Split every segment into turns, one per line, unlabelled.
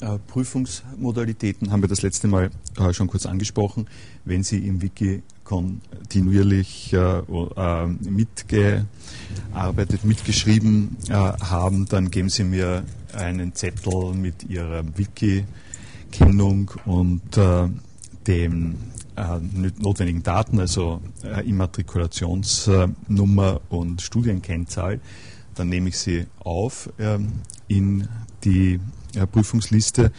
äh, Prüfungsmodalitäten haben wir das letzte Mal äh, schon kurz angesprochen. Wenn Sie im Wiki kontinuierlich äh, mitgearbeitet, mitgeschrieben haben, dann geben Sie mir einen Zettel mit Ihrer Wiki-Kennung und den notwendigen Daten, also Immatrikulationsnummer und Studienkennzahl. Dann nehme ich sie auf ähm, in die Prüfungsliste.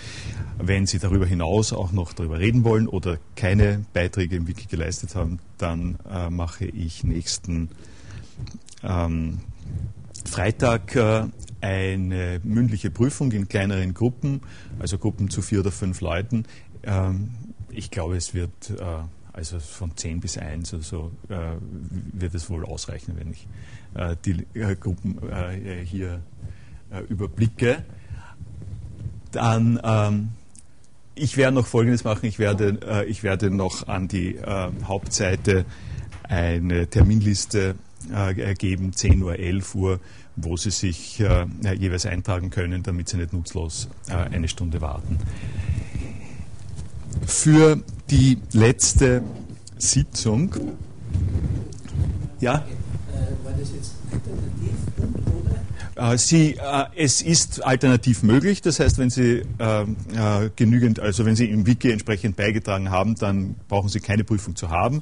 Wenn Sie darüber hinaus auch noch darüber reden wollen oder keine Beiträge im Wiki geleistet haben, dann äh, mache ich nächsten ähm, Freitag äh, eine mündliche Prüfung in kleineren Gruppen, also Gruppen zu vier oder fünf Leuten. Ähm, ich glaube, es wird äh, also von zehn bis eins oder so äh, wird es wohl ausreichen, wenn ich äh, die äh, Gruppen hier überblicke. Dann, ähm, ich werde noch Folgendes machen. Ich werde, äh, ich werde noch an die äh, Hauptseite eine Terminliste äh, geben, 10 Uhr, 11 Uhr, wo Sie sich äh, jeweils eintragen können, damit Sie nicht nutzlos äh, eine Stunde warten. Für die letzte Sitzung, ja? Äh, war das jetzt alternativ Sie, äh, es ist alternativ möglich, das heißt, wenn Sie äh, äh, genügend, also wenn Sie im Wiki entsprechend beigetragen haben, dann brauchen Sie keine Prüfung zu haben,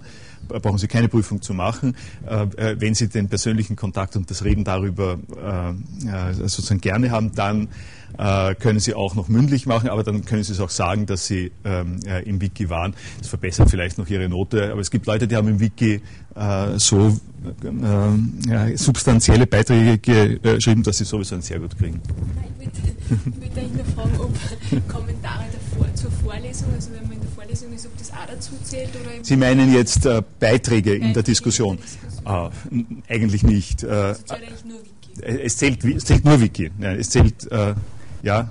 äh, brauchen Sie keine Prüfung zu machen. Äh, wenn Sie den persönlichen Kontakt und das Reden darüber sozusagen gerne haben, dann äh, können Sie auch noch mündlich machen, aber dann können Sie es auch sagen, dass Sie ähm, äh, im Wiki waren. Das verbessert vielleicht noch Ihre Note, aber es gibt Leute, die haben im Wiki äh, so äh, ja, substanzielle Beiträge geschrieben, dass sie sowieso ein sehr gut kriegen.
Ich würde eigentlich nur fragen, ob Kommentare davor, zur Vorlesung, also wenn man in der Vorlesung ist, ob das auch dazu zählt? Oder
Sie meinen jetzt Beiträge, Beiträge, in der Diskussion? In der Diskussion. Ah, eigentlich nicht. Es zählt eigentlich nur Wiki. Es zählt, es zählt nur Wiki. Ja, es zählt äh, ja.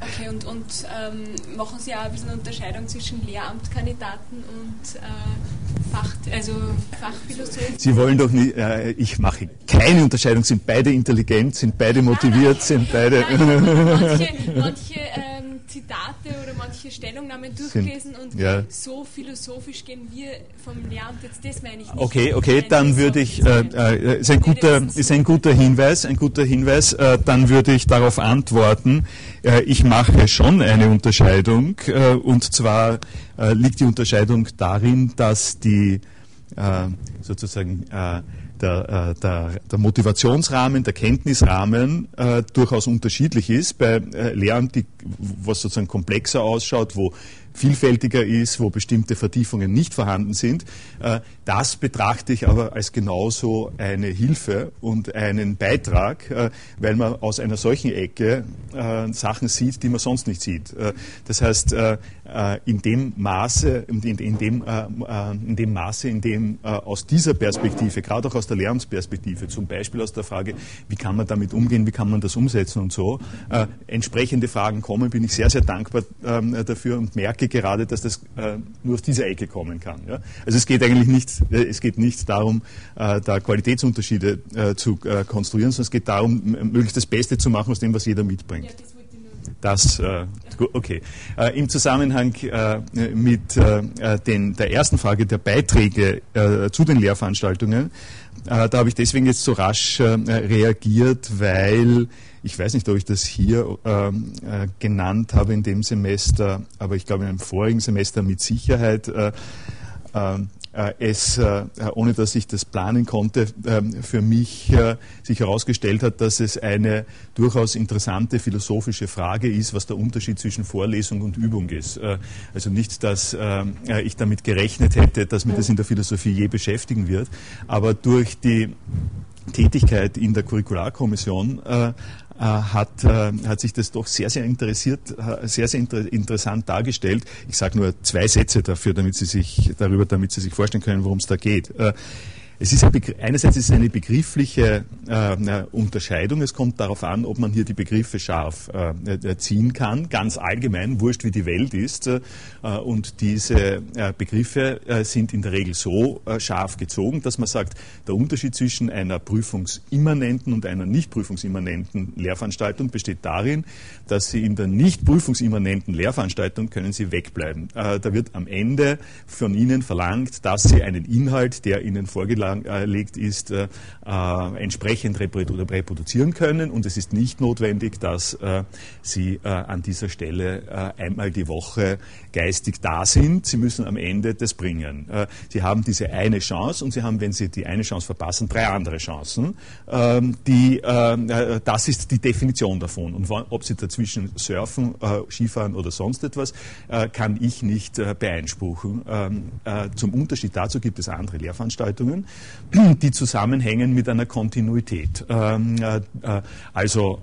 Okay, und, und ähm, machen Sie auch ein bisschen eine Unterscheidung zwischen Lehramtskandidaten und äh, Fach, also Fachphilosophen?
Sie wollen doch nicht, äh, ich mache keine Unterscheidung, sind beide intelligent, sind beide motiviert, ah, sind beide.
manche, manche ähm, Zitate oder manche Stellungnahmen durchgelesen und ja. so philosophisch gehen wir vom Lehramt jetzt, das meine ich nicht.
Okay, okay, dann würde ich, äh, äh, ist, ein guter, ist ein guter Hinweis, ein guter Hinweis, äh, dann würde ich darauf antworten, äh, ich mache schon eine Unterscheidung äh, und zwar äh, liegt die Unterscheidung darin, dass die sozusagen der, äh, der, der Motivationsrahmen, der Kenntnisrahmen äh, durchaus unterschiedlich ist. Bei äh, Lehramt, die, was sozusagen komplexer ausschaut, wo vielfältiger ist, wo bestimmte Vertiefungen nicht vorhanden sind. Äh, das betrachte ich aber als genauso eine Hilfe und einen Beitrag, äh, weil man aus einer solchen Ecke Sachen sieht, die man sonst nicht sieht. Das heißt, in dem Maße, in in dem, in dem Maße, in dem aus dieser Perspektive, gerade auch aus der Lernperspektive, zum Beispiel aus der Frage, wie kann man damit umgehen, wie kann man das umsetzen und so, entsprechende Fragen kommen, bin ich sehr, sehr dankbar ähm, dafür und merke, gerade, dass das äh, nur aus dieser Ecke kommen kann. Also es geht eigentlich nicht, äh, es geht nicht darum, äh, da Qualitätsunterschiede äh, zu äh, konstruieren, sondern es geht darum, möglichst das Beste zu machen aus dem, was jeder mitbringt. Das, äh, okay. Äh, Im Zusammenhang äh, mit äh, den, der ersten Frage der Beiträge äh, zu den Lehrveranstaltungen, äh, da habe ich deswegen jetzt so rasch reagiert, weil ich weiß nicht, ob ich das hier ähm, äh, genannt habe in dem Semester, aber ich glaube in einem vorigen Semester mit Sicherheit. Äh, ähm, äh, es, äh, ohne dass ich das planen konnte, ähm, für mich sich herausgestellt hat, dass es eine durchaus interessante philosophische Frage ist, was der Unterschied zwischen Vorlesung und Übung ist. Also nicht, dass ich damit gerechnet hätte, dass mir das in der Philosophie je beschäftigen wird, aber durch die Tätigkeit in der Curricularkommission äh, hat, äh, hat sich das doch sehr, sehr interessiert, äh, sehr, sehr inter interessant dargestellt. Ich sage nur zwei Sätze dafür, damit Sie sich darüber, damit Sie sich vorstellen können, worum es da geht. Es ist einerseits ist es eine begriffliche äh, Unterscheidung. Es kommt darauf an, ob man hier die Begriffe scharf äh, ziehen kann, ganz allgemein, wurscht wie die Welt ist. Äh, und diese äh, Begriffe äh, sind in der Regel so scharf gezogen, dass man sagt, der Unterschied zwischen einer prüfungsimmanenten und einer nicht prüfungsimmanenten Lehrveranstaltung besteht darin, dass Sie in der nicht prüfungsimmanenten Lehrveranstaltung können Sie wegbleiben. Da wird am Ende von Ihnen verlangt, dass Sie einen Inhalt, der Ihnen vorgelegt ist, entsprechend reproduzieren können. Und es ist nicht notwendig, dass Sie an dieser Stelle einmal die Woche geistig da sind. Sie müssen am Ende das bringen. Äh, sie haben diese eine Chance und Sie haben, wenn Sie die eine Chance verpassen, drei andere Chancen. Ähm, die, äh, das ist die Definition davon. Und ob Sie dazwischen surfen, äh, Skifahren oder sonst etwas, kann ich nicht beeinspruchen. Ähm, zum Unterschied dazu gibt es andere Lehrveranstaltungen, die zusammenhängen mit einer Kontinuität. Ähm, also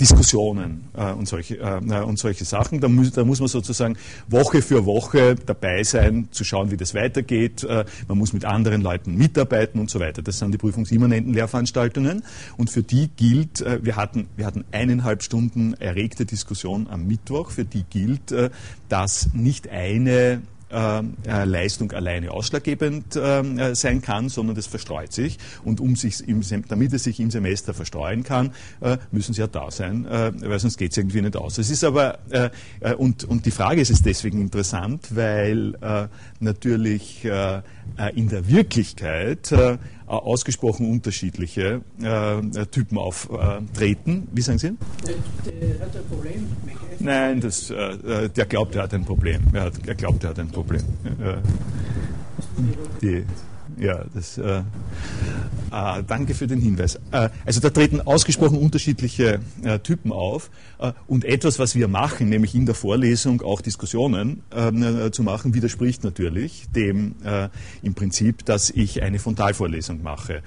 Diskussionen äh, und, solche, äh, und solche Sachen. Da muss, da muss man sozusagen Woche für Woche dabei sein, zu schauen, wie das weitergeht. Äh, man muss mit anderen Leuten mitarbeiten und so weiter. Das sind die prüfungsimmanenten Lehrveranstaltungen. Und für die gilt, äh, wir, hatten, wir hatten eineinhalb Stunden erregte Diskussion am Mittwoch, für die gilt, äh, dass nicht eine äh, äh, Leistung alleine ausschlaggebend äh, sein kann, sondern das verstreut sich. Und um sich im, damit es sich im Semester verstreuen kann, äh, müssen sie ja da sein, weil sonst geht es irgendwie nicht aus. Es ist aber, und, und die Frage ist es deswegen interessant, weil natürlich in der Wirklichkeit ausgesprochen unterschiedliche Typen auftreten. Wie sagen Sie? Der hat ein Problem. Nein, das, äh, der glaubt, er hat ein Problem. Er, glaubt, er hat ein Problem. Äh, die, ja, das, äh, äh, danke für den Hinweis. Äh, also da treten ausgesprochen unterschiedliche äh, Typen auf äh, und etwas, was wir machen, nämlich in der Vorlesung auch Diskussionen ähm, äh, zu machen, widerspricht natürlich dem im Prinzip, dass ich eine Frontalvorlesung mache.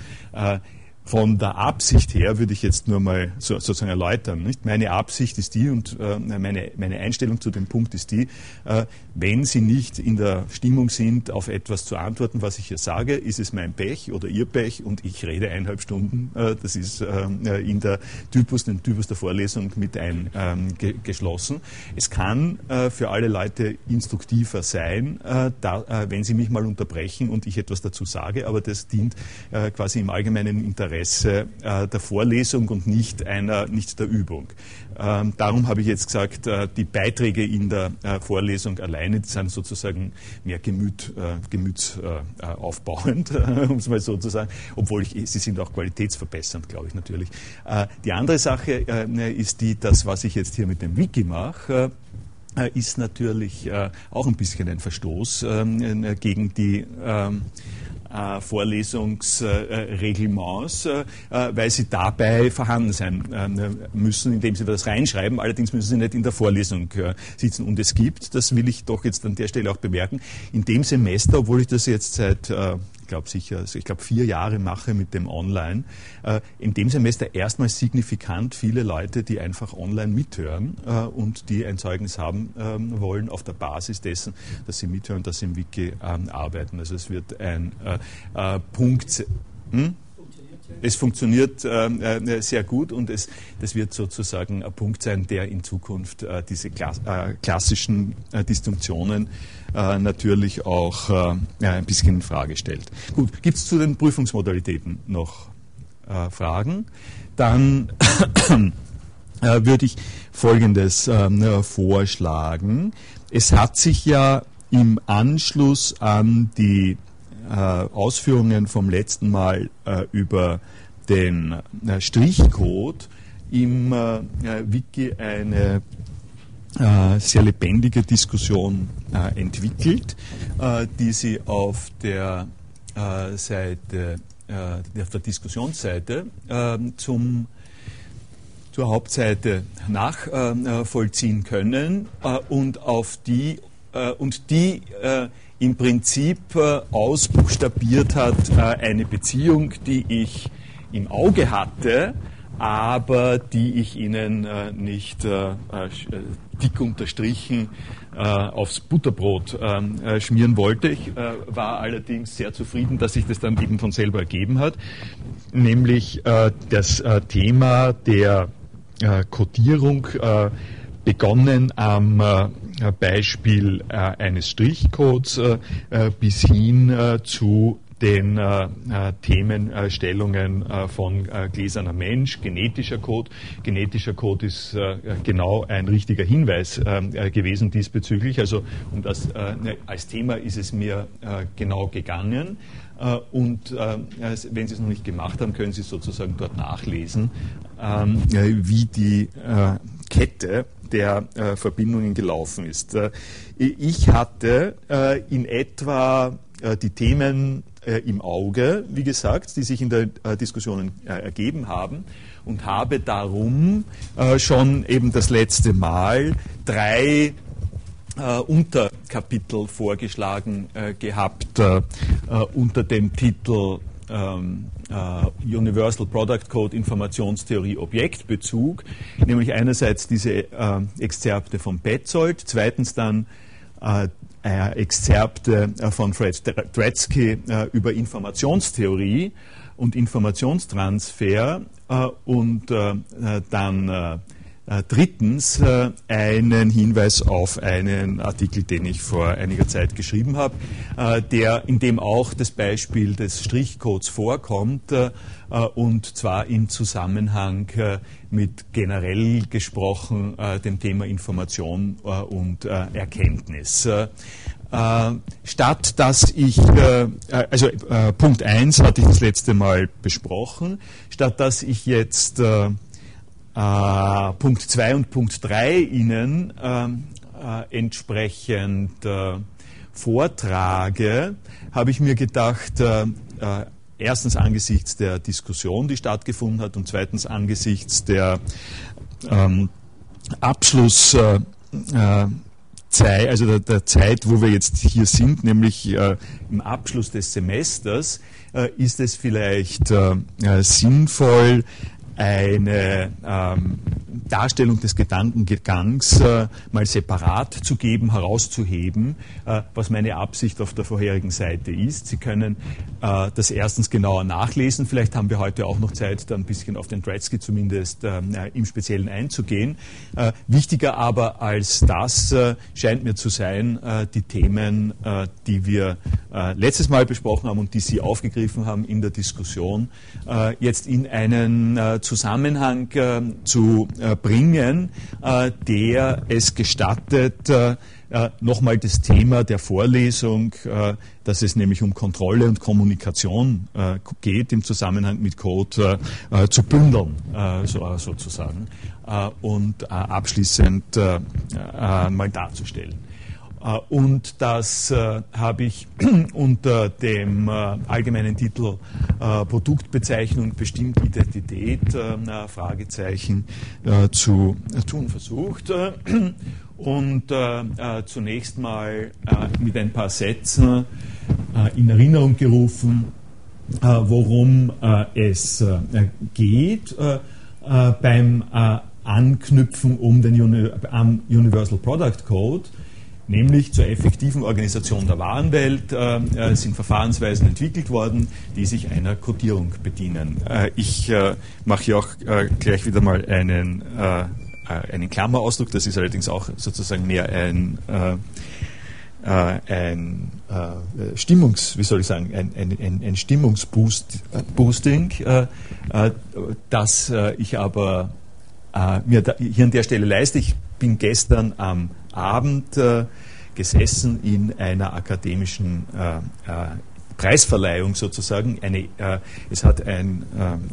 Von der Absicht her würde ich jetzt nur mal so, sozusagen erläutern. Nicht? Meine Absicht ist die und äh, meine, meine Einstellung zu dem Punkt ist die, äh, wenn Sie nicht in der Stimmung sind, auf etwas zu antworten, was ich hier sage, ist es mein Pech oder Ihr Pech und ich rede eineinhalb Stunden. Äh, das ist äh, in der Typus, den Typus der Vorlesung mit eingeschlossen. Ähm, es kann äh, für alle Leute instruktiver sein, äh, da, wenn Sie mich mal unterbrechen und ich etwas dazu sage, aber das dient quasi im allgemeinen Interesse Interesse äh, der Vorlesung und nicht, einer, nicht der Übung. Ähm, darum habe ich jetzt gesagt, äh, die Beiträge in der äh, Vorlesung alleine sind sozusagen mehr Gemüt, äh, gemütsaufbauend, um es mal so zu sagen, obwohl ich, sie sind auch qualitätsverbessernd, glaube ich natürlich. Äh, die andere Sache äh, ist die, dass was ich jetzt hier mit dem Wiki mache, ist natürlich auch ein bisschen ein Verstoß ähm, gegen die ähm, äh, Vorlesungsreglements, äh, äh, weil sie dabei vorhanden sein müssen, indem sie das reinschreiben. Allerdings müssen sie nicht in der Vorlesung sitzen. Und es gibt, das will ich doch jetzt an der Stelle auch bemerken, in dem Semester, obwohl ich das jetzt seit glaube sicher, also ich glaube vier Jahre mache mit dem Online, äh, in dem Semester erstmal signifikant viele Leute, die einfach online mithören äh, und die ein Zeugnis haben ähm, wollen auf der Basis dessen, dass sie mithören, dass sie im Wiki ähm, arbeiten. Also es wird ein äh, Punkt. Hm? Es funktioniert äh, äh, sehr gut und es, das wird sozusagen ein Punkt sein, der in Zukunft äh, diese Kla äh, klassischen äh, Distinktionen äh, natürlich auch ein bisschen in Frage stellt. Gut, gibt es zu den Prüfungsmodalitäten noch Fragen? Dann würde ich Folgendes ähm, vorschlagen. Es hat sich ja im Anschluss an die äh, Ausführungen vom letzten Mal äh, über den äh, Strichcode im Wiki eine sehr lebendige Diskussion entwickelt, die Sie auf der Seite, auf der Diskussionsseite zum zur Hauptseite nachvollziehen können und auf die und die im Prinzip äh, ausbuchstabiert hat, äh, eine Beziehung, die ich im Auge hatte, aber die ich Ihnen nicht dick unterstrichen aufs Butterbrot ähm, schmieren wollte. Ich war allerdings sehr zufrieden, dass sich das dann eben von selber ergeben hat, nämlich das Thema der Codierung begonnen am Beispiel eines Strichcodes bis hin zu den äh, äh, Themenstellungen äh, von äh, gläserner Mensch, genetischer Code. Genetischer Code ist äh, genau ein richtiger Hinweis äh, gewesen diesbezüglich. Also um das ne, als Thema ist es mir genau gegangen. Und wenn Sie es noch nicht gemacht haben, können Sie sozusagen dort nachlesen, ähm, wie die Kette der Verbindungen gelaufen ist. ich hatte in etwa die Themen äh, im Auge, wie gesagt, die sich in der äh, Diskussion äh, ergeben haben und habe darum äh, schon eben das letzte Mal drei äh, Unterkapitel vorgeschlagen äh, gehabt unter dem Titel ähm, Universal Product Code Informationstheorie Objektbezug, nämlich einerseits diese Exzerpte von Petzold, zweitens dann äh, Exzerpte äh, von Fred Dretske äh, über Informationstheorie und Informationstransfer äh, und äh, dann äh, drittens einen Hinweis auf einen Artikel, den ich vor einiger Zeit geschrieben habe, der, in dem auch das Beispiel des Strichcodes vorkommt und zwar im Zusammenhang mit generell gesprochen dem Thema Information und Erkenntnis. Äh, statt dass ich, äh, also äh, Punkt 1 hatte ich das letzte Mal besprochen, statt dass ich jetzt äh, äh, Punkt 2 und Punkt 3 Ihnen ähm, äh, entsprechend vortrage, habe ich mir gedacht, erstens angesichts der Diskussion, die stattgefunden hat, und zweitens angesichts der ähm, Abschluss Zeit, also der, der, Zeit, wo wir jetzt hier sind, nämlich äh, im Abschluss des Semesters, äh, ist es vielleicht äh, äh sinnvoll, eine ähm, Darstellung des Gedankengangs äh, mal separat zu geben, herauszuheben, äh, was meine Absicht auf der vorherigen Seite ist. Sie können äh, das erstens genauer nachlesen. Vielleicht haben wir heute auch noch Zeit, da ein bisschen auf den Dretzky zumindest äh, im Speziellen einzugehen. Äh, wichtiger aber als das äh, scheint mir zu sein, die Themen, die wir letztes Mal besprochen haben und die Sie aufgegriffen haben in der Diskussion, jetzt in einen Zusammenhang äh, zu äh, bringen, äh, der es gestattet, nochmal das Thema der Vorlesung, dass es nämlich um Kontrolle und Kommunikation geht im Zusammenhang mit Code, zu bündeln, so, sozusagen, und abschließend mal darzustellen. Äh, und das äh, habe ich unter dem äh, allgemeinen Titel Produktbezeichnung bestimmt Identität Fragezeichen zu tun versucht. Und zunächst mal mit ein paar Sätzen in Erinnerung gerufen, worum es geht beim Anknüpfen um den Universal Product Code nämlich zur effektiven Organisation der Warenwelt äh, äh, sind Verfahrensweisen entwickelt worden, die sich einer Codierung bedienen. Äh, ich mache hier auch gleich wieder mal einen, einen Klammerausdruck, das ist allerdings auch sozusagen mehr ein, ein Stimmungs, wie soll ich sagen, ein, ein, ein, Stimmungsboosting, das ich aber mir hier an der Stelle leiste. Ich bin gestern am Abend äh, gesessen in einer akademischen äh, äh, Preisverleihung sozusagen. Eine, äh, es hat ein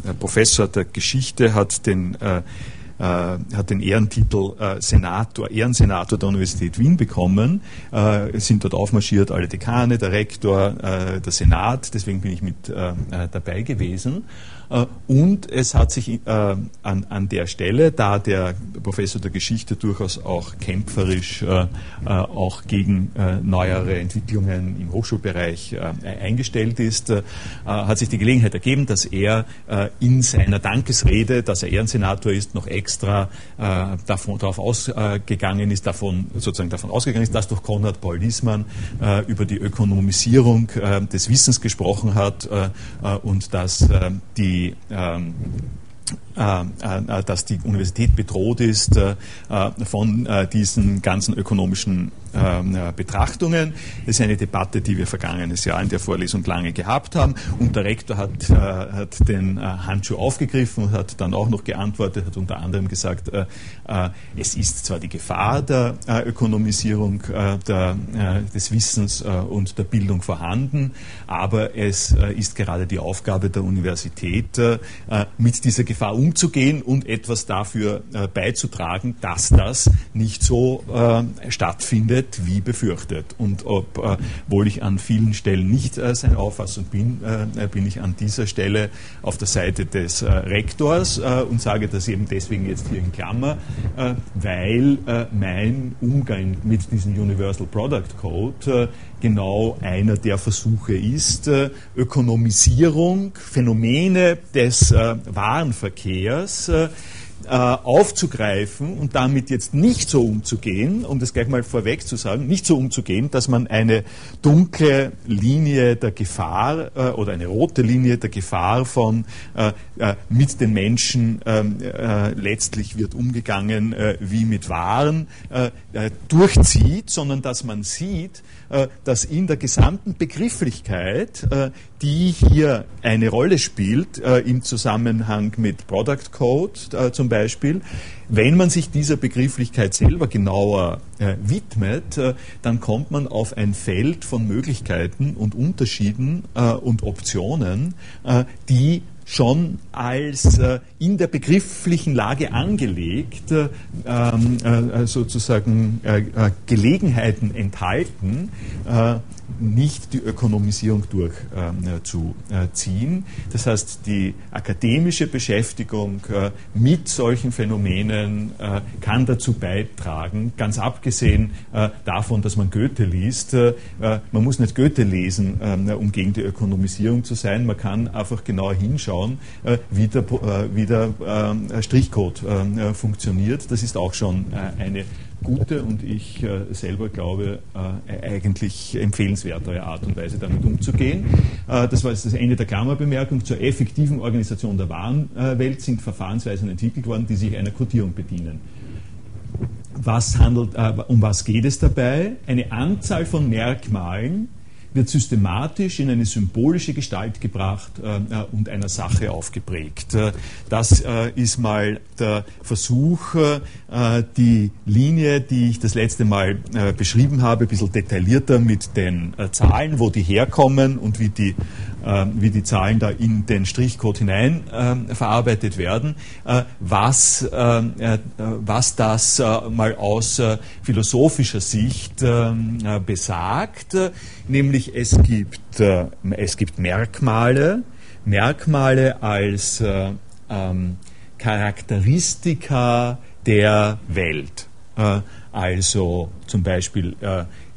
äh, Professor der Geschichte hat den äh, hat den Ehrentitel Senator, Ehrensenator der Universität Wien bekommen. Es sind dort aufmarschiert alle Dekane, der Rektor, der Senat, deswegen bin ich mit dabei gewesen. Äh, und es hat sich äh, an, an der Stelle, da der Professor der Geschichte durchaus auch kämpferisch äh, auch gegen neuere Entwicklungen im Hochschulbereich eingestellt ist, hat sich die Gelegenheit ergeben, dass er in seiner Dankesrede, dass er Ehrensenator ist, noch extra davon, darauf ausgegangen ist, davon, sozusagen davon ausgegangen ist, dass durch Konrad Paul Liesmann über die Ökonomisierung des Wissens gesprochen hat und dass die ähm, äh, äh, dass die Universität bedroht ist äh, von diesen ganzen ökonomischen ähm, Betrachtungen. Das ist eine Debatte, die wir vergangenes Jahr in der Vorlesung lange gehabt haben. Und der Rektor hat, hat den Handschuh aufgegriffen und hat dann auch noch geantwortet, hat unter anderem gesagt, es ist zwar die Gefahr der Ökonomisierung der, des Wissens und der Bildung vorhanden, aber es ist gerade die Aufgabe der Universität, mit dieser Gefahr umzugehen und etwas dafür äh, beizutragen, dass das nicht so äh, stattfindet wie befürchtet. Und obwohl ich an vielen Stellen nicht äh, seine Auffassung bin, äh, bin ich an dieser Stelle auf der Seite des äh, Rektors äh, und sage das eben deswegen jetzt hier in Klammer, weil mein Umgang mit diesem Universal Product Code genau einer der Versuche ist, Ökonomisierung, Phänomene des Warenverkehrs äh, aufzugreifen und damit jetzt nicht so umzugehen, um das gleich mal vorweg zu sagen, nicht so umzugehen, dass man eine dunkle Linie der Gefahr äh, oder eine rote Linie der Gefahr von äh, äh mit den Menschen ähm, äh, letztlich wird umgegangen äh, wie mit Waren durchzieht, sondern dass man sieht, dass in der gesamten Begrifflichkeit, die hier eine Rolle spielt im Zusammenhang mit Product Code zum Beispiel. Wenn man sich dieser Begrifflichkeit selber genauer äh, widmet, äh, dann kommt man auf ein Feld von Möglichkeiten und Unterschieden äh, und Optionen, äh, die schon als äh, in der begrifflichen Lage angelegt ähm, äh, sozusagen Gelegenheiten enthalten, nicht die Ökonomisierung durchzuziehen. Das heißt, die akademische Beschäftigung äh, mit solchen Phänomenen äh, kann dazu beitragen, ganz abgesehen äh, davon, dass man Goethe liest. Man muss nicht Goethe lesen, um gegen die Ökonomisierung zu sein. Man kann einfach genauer hinschauen, wie der, wie der Strichcode funktioniert. Das ist auch schon eine gute und ich äh, selber glaube, äh, eigentlich empfehlenswertere Art und Weise damit umzugehen. Äh, das war jetzt das Ende der Klammerbemerkung. Zur effektiven Organisation der Warenwelt sind Verfahrensweisen entwickelt worden, die sich einer Codierung bedienen. Was handelt, äh, um was geht es dabei? Eine Anzahl von Merkmalen, wird systematisch in eine symbolische Gestalt gebracht äh, äh, und einer Sache aufgeprägt. Äh, das äh, ist mal der Versuch, äh, die Linie, die ich das letzte Mal äh, beschrieben habe, ein bisschen detaillierter mit den Zahlen, wo die herkommen und wie die ähm, wie die Zahlen da in den Strichcode hinein ähm, verarbeitet werden, was, ähm, äh, was das mal aus philosophischer Sicht besagt, nämlich es gibt, es gibt Merkmale, Merkmale als Charakteristika der Welt. Also zum Beispiel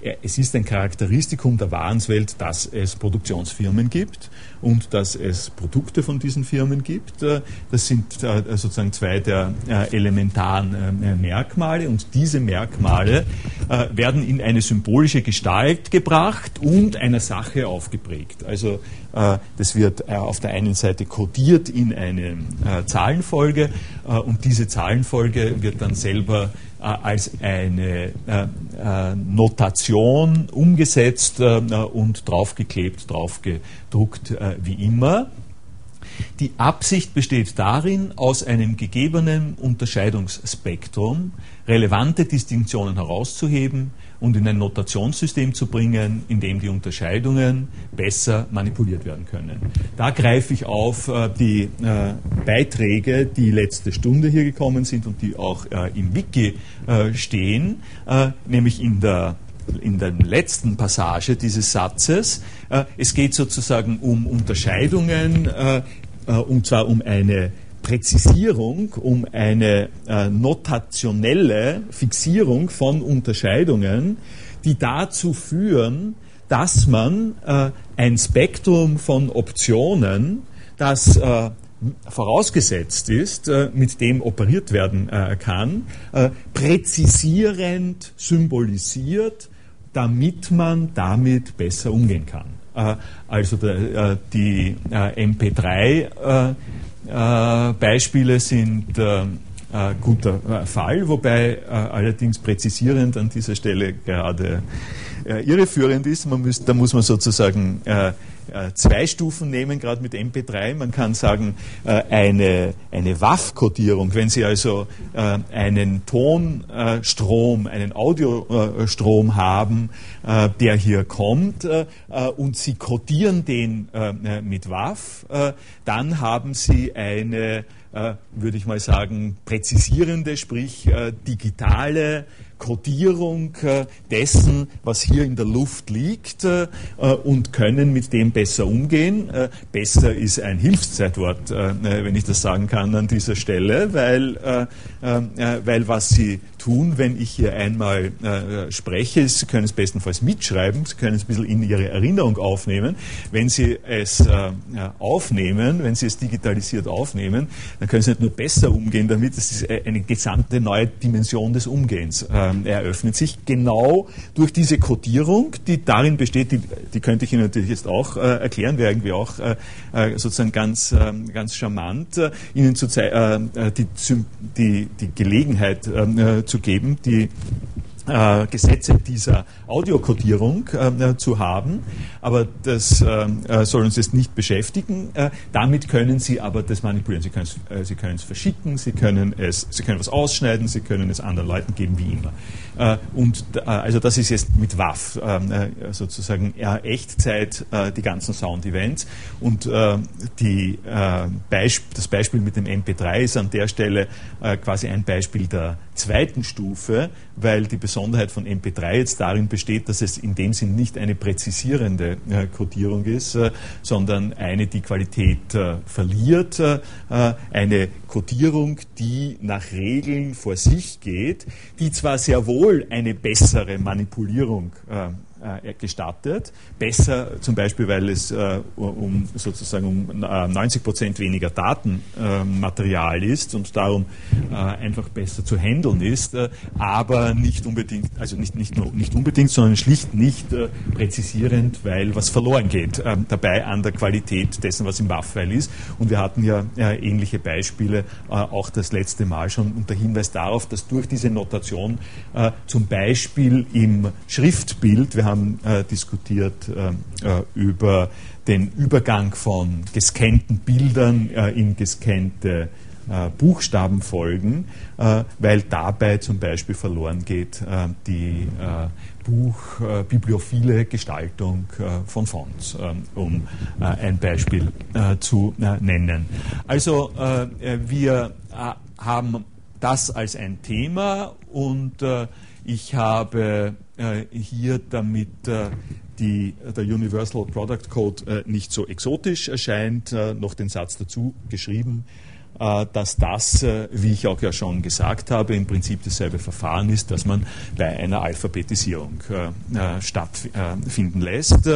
es ist ein Charakteristikum der Warenwelt, dass es Produktionsfirmen gibt und dass es Produkte von diesen Firmen gibt. Äh, das sind äh, sozusagen zwei der äh, elementaren Merkmale und diese Merkmale werden in eine symbolische Gestalt gebracht und einer Sache aufgeprägt. Also das wird auf der einen Seite kodiert in eine Zahlenfolge und diese Zahlenfolge wird dann selber als eine Notation umgesetzt und draufgeklebt, draufgedruckt wie immer. Die Absicht besteht darin, aus einem gegebenen Unterscheidungsspektrum relevante Distinktionen herauszuheben und in ein Notationssystem zu bringen, in dem die Unterscheidungen besser manipuliert werden können. Da greife ich auf äh, die äh, Beiträge, die letzte Stunde hier gekommen sind und die auch äh, im Wiki stehen, nämlich in der in der letzten Passage dieses Satzes. Es geht sozusagen um Unterscheidungen, und zwar um eine Präzisierung, um eine notationelle Fixierung von Unterscheidungen, die dazu führen, dass man ein Spektrum von Optionen, das vorausgesetzt ist, äh, mit dem operiert werden äh, kann, äh, präzisierend symbolisiert, damit man damit besser umgehen kann. Also die MP3-Beispiele sind guter Fall, wobei allerdings präzisierend an dieser Stelle gerade irreführend ist. Man muss, da muss man sozusagen äh, zwei Stufen nehmen, gerade mit MP3. Man kann sagen, äh, eine, eine WAV-Kodierung, wenn Sie also äh, einen Tonstrom, einen Audiostrom haben, der hier kommt und Sie kodieren den mit WAV, dann haben Sie eine, würde ich mal sagen, präzisierende, sprich digitale Kodierung äh, dessen, was hier in der Luft liegt äh, und können mit dem besser umgehen. Äh, besser ist ein Hilfszeitwort, wenn ich das sagen kann an dieser Stelle, weil, weil was Sie tun, wenn ich hier einmal spreche, Sie können es bestenfalls mitschreiben, Sie können es ein bisschen in Ihre Erinnerung aufnehmen. Wenn Sie es aufnehmen, wenn Sie es digitalisiert aufnehmen, dann können Sie nicht nur besser umgehen damit, das ist eine gesamte neue Dimension des Umgehens ähm, eröffnet sich, genau durch diese Codierung, die darin besteht, die, die könnte ich Ihnen natürlich jetzt auch äh, erklären, wäre irgendwie auch äh, äh sozusagen ganz, äh, ganz charmant, äh, Ihnen zu äh, die, die, die Gelegenheit ähm, zu geben, die äh, Gesetze dieser Audiokodierung äh, zu haben, aber das äh, soll uns jetzt nicht beschäftigen. Äh, damit können Sie aber das manipulieren. Sie können es, äh, es verschicken, Sie können es, Sie können was ausschneiden, Sie können es anderen Leuten geben, wie immer. Äh, und also das ist jetzt mit WAF ähm, sozusagen Echtzeit die ganzen Sound-Events. Und die, Beisp das Beispiel mit dem MP3 ist an der Stelle quasi ein Beispiel der zweiten Stufe, weil die Besonderheit von MP3 jetzt darin besteht, dass es in dem Sinn nicht eine präzisierende äh, Codierung ist, äh, sondern eine, die Qualität äh, verliert, äh, eine Codierung, die nach Regeln vor sich geht, die zwar sehr wohl eine bessere Manipulierung äh, äh, gestattet. Besser zum Beispiel, weil es äh, um sozusagen um 90 äh, Prozent weniger Datenmaterial ist und darum einfach besser zu handeln ist, aber nicht unbedingt, also nicht, nicht nur nicht unbedingt, sondern schlicht nicht präzisierend, weil was verloren geht dabei an der Qualität dessen, was im WAF-File ist. Und wir hatten ja ähnliche Beispiele auch das letzte Mal schon unter Hinweis darauf, dass durch diese Notation zum Beispiel im Schriftbild, wir haben äh, diskutiert äh, äh, über den Übergang von gescannten Bildern äh, in gescannte äh, Buchstabenfolgen, weil dabei zum Beispiel verloren geht die Buch, bibliophile Gestaltung von Fonts, um ein Beispiel zu nennen. Also wir haben das als ein Thema und ich habe hier, damit äh, die, der Universal Product Code äh, nicht so exotisch erscheint, noch den Satz dazu geschrieben, dass das, wie ich auch ja schon gesagt habe, im Prinzip dasselbe Verfahren ist, das man bei einer Alphabetisierung stattfinden lässt.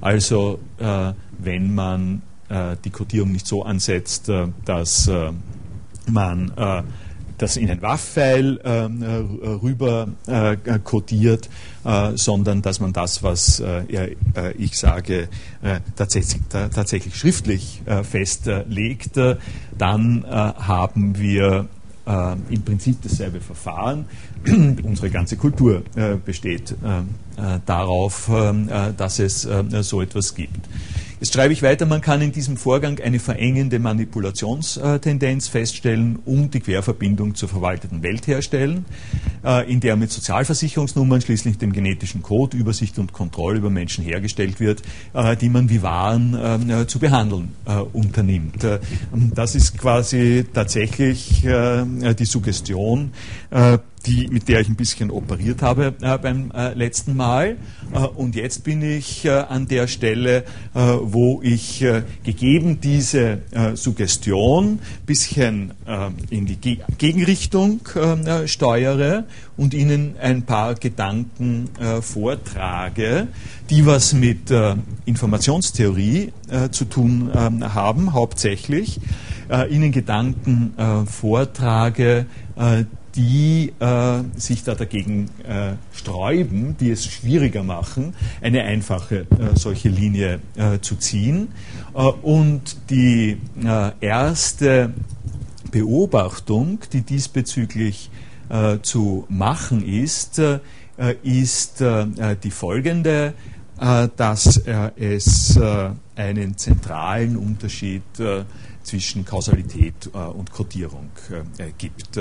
Also wenn man die Codierung nicht so ansetzt, dass man das in ein WAF-File äh, rüber äh, codiert, äh, sondern dass man das, was äh, äh, ich sage, tatsächlich, tatsächlich schriftlich festlegt, dann haben wir im Prinzip dasselbe Verfahren. Unsere ganze Kultur besteht darauf, dass es so etwas gibt. Jetzt schreibe ich weiter, man kann in diesem Vorgang eine verengende Manipulationstendenz feststellen und die Querverbindung zur verwalteten Welt herstellen, äh, in der mit Sozialversicherungsnummern schließlich dem genetischen Code Übersicht und Kontrolle über Menschen hergestellt wird, äh, die man wie Waren äh, zu behandeln unternimmt. Das ist quasi tatsächlich die Suggestion, die, mit der ich ein bisschen operiert habe äh, beim äh, letzten Mal. Äh, und jetzt bin ich äh, an der Stelle, äh, wo ich äh, gegeben diese Suggestion bisschen in die Ge Gegenrichtung steuere und Ihnen ein paar Gedanken vortrage, die was mit Informationstheorie zu tun ähm, haben, hauptsächlich. Ihnen Gedanken vortrage, die äh, sich da dagegen äh, sträuben, die es schwieriger machen, eine einfache äh, solche Linie äh, zu ziehen. Äh, und die äh, erste Beobachtung, die diesbezüglich zu machen ist, ist die folgende, dass es einen zentralen Unterschied zwischen Kausalität und Kodierung gibt.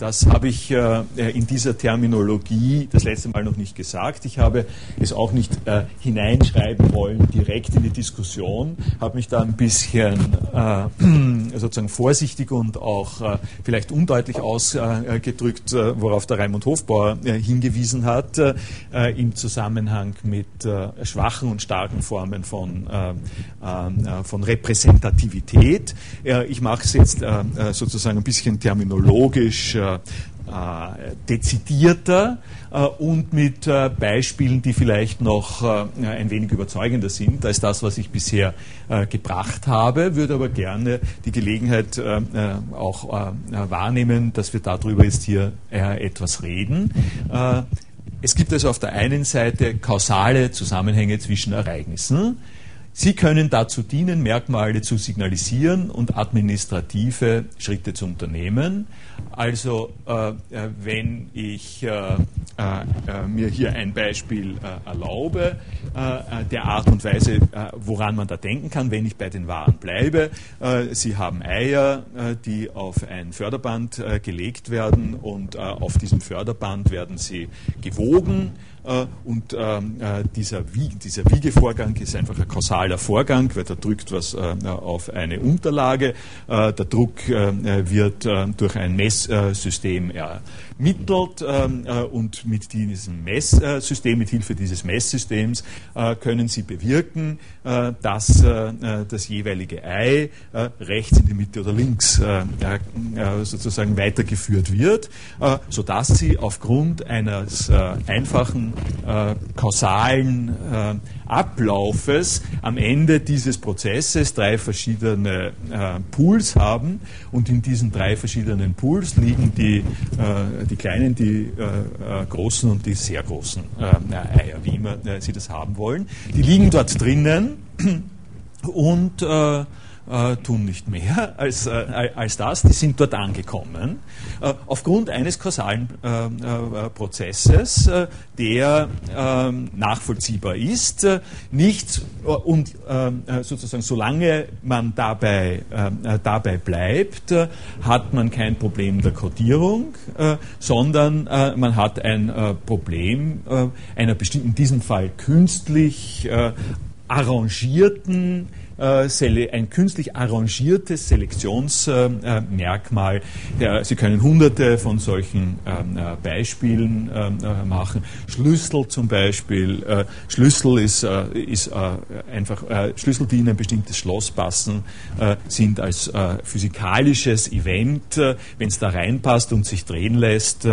Das habe ich äh, in dieser Terminologie das letzte Mal noch nicht gesagt. Ich habe es auch nicht äh, hineinschreiben wollen direkt in die Diskussion, habe mich da ein bisschen äh, sozusagen vorsichtig und auch äh, vielleicht undeutlich ausgedrückt, äh, worauf der Raimund Hofbauer äh, hingewiesen hat, im Zusammenhang mit schwachen und starken Formen von, von Repräsentativität. ich mache es jetzt sozusagen ein bisschen terminologisch dezidierter äh, und mit äh, Beispielen, die vielleicht noch ein wenig überzeugender sind als das, was ich bisher gebracht habe, würde aber gerne die Gelegenheit auch wahrnehmen, dass wir darüber jetzt hier etwas reden. Es gibt also auf der einen Seite kausale Zusammenhänge zwischen Ereignissen. Sie können dazu dienen, Merkmale zu signalisieren und administrative Schritte zu unternehmen. Also äh, äh, wenn ich äh, äh, äh, mir hier ein Beispiel äh, erlaube, der Art und Weise, woran man da denken kann, wenn ich bei den Waren bleibe. Sie haben Eier, die auf ein Förderband gelegt werden und auf diesem Förderband werden sie gewogen. Äh, und ähm, äh, dieser, Wiege, dieser Wiegevorgang ist einfach ein kausaler Vorgang, weil da drückt was äh, auf eine Unterlage. der Druck wird durch ein Messsystem ermittelt und mit diesem Messsystem, mit Hilfe dieses Messsystems können Sie bewirken, dass das jeweilige Ei rechts in die Mitte oder links sozusagen weitergeführt wird, sodass Sie aufgrund eines einfachen äh, kausalen äh, Ablaufes am Ende dieses Prozesses drei verschiedene äh, Pools haben. Und in diesen drei verschiedenen Pools liegen die, äh, die kleinen, die äh, äh, großen und die sehr großen Eier, wie immer Sie das haben wollen. Die liegen dort drinnen und äh, tun nicht mehr als, äh, als das, die sind dort angekommen, äh, aufgrund eines kausalen äh, äh, Prozesses, äh, der ähm, nachvollziehbar ist, nicht und sozusagen solange man dabei, dabei bleibt, hat man kein Problem der Kodierung, sondern man hat ein Problem einer bestimmten, in diesem Fall künstlich arrangierten ein künstlich arrangiertes Selektionsmerkmal. Sie können hunderte von solchen ähm, äh, Beispielen ähm, äh, machen. Schlüssel zum Beispiel. Schlüssel ist, ist einfach, Schlüssel, die in ein bestimmtes Schloss passen, sind als physikalisches Event, wenn es da reinpasst und sich drehen lässt,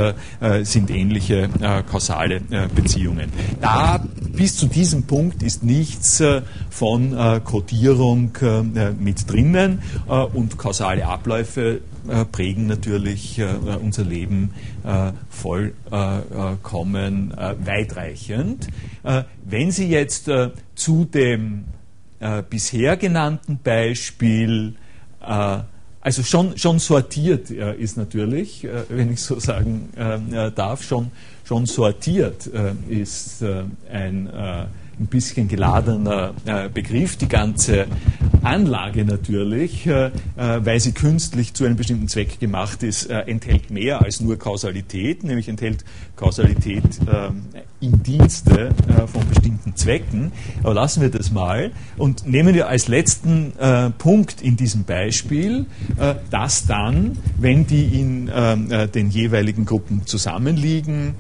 sind ähnliche kausale Beziehungen. Da bis zu diesem Punkt ist nichts von Codierung Ernährung äh, mit drinnen äh, und kausale Abläufe äh, prägen natürlich unser Leben vollkommen weitreichend. Wenn Sie jetzt zu dem bisher genannten Beispiel also schon, schon sortiert äh, ist natürlich, äh, wenn ich so sagen äh, darf, schon, schon sortiert ist ein ein bisschen geladener äh, Begriff. Die ganze Anlage natürlich, äh, äh, weil sie künstlich zu einem bestimmten Zweck gemacht ist, enthält mehr als nur Kausalität, nämlich enthält Kausalität im Dienste von bestimmten Zwecken. Aber lassen wir das mal und nehmen wir als letzten Punkt in diesem Beispiel, dass dann, wenn die in den jeweiligen Gruppen zusammenliegen,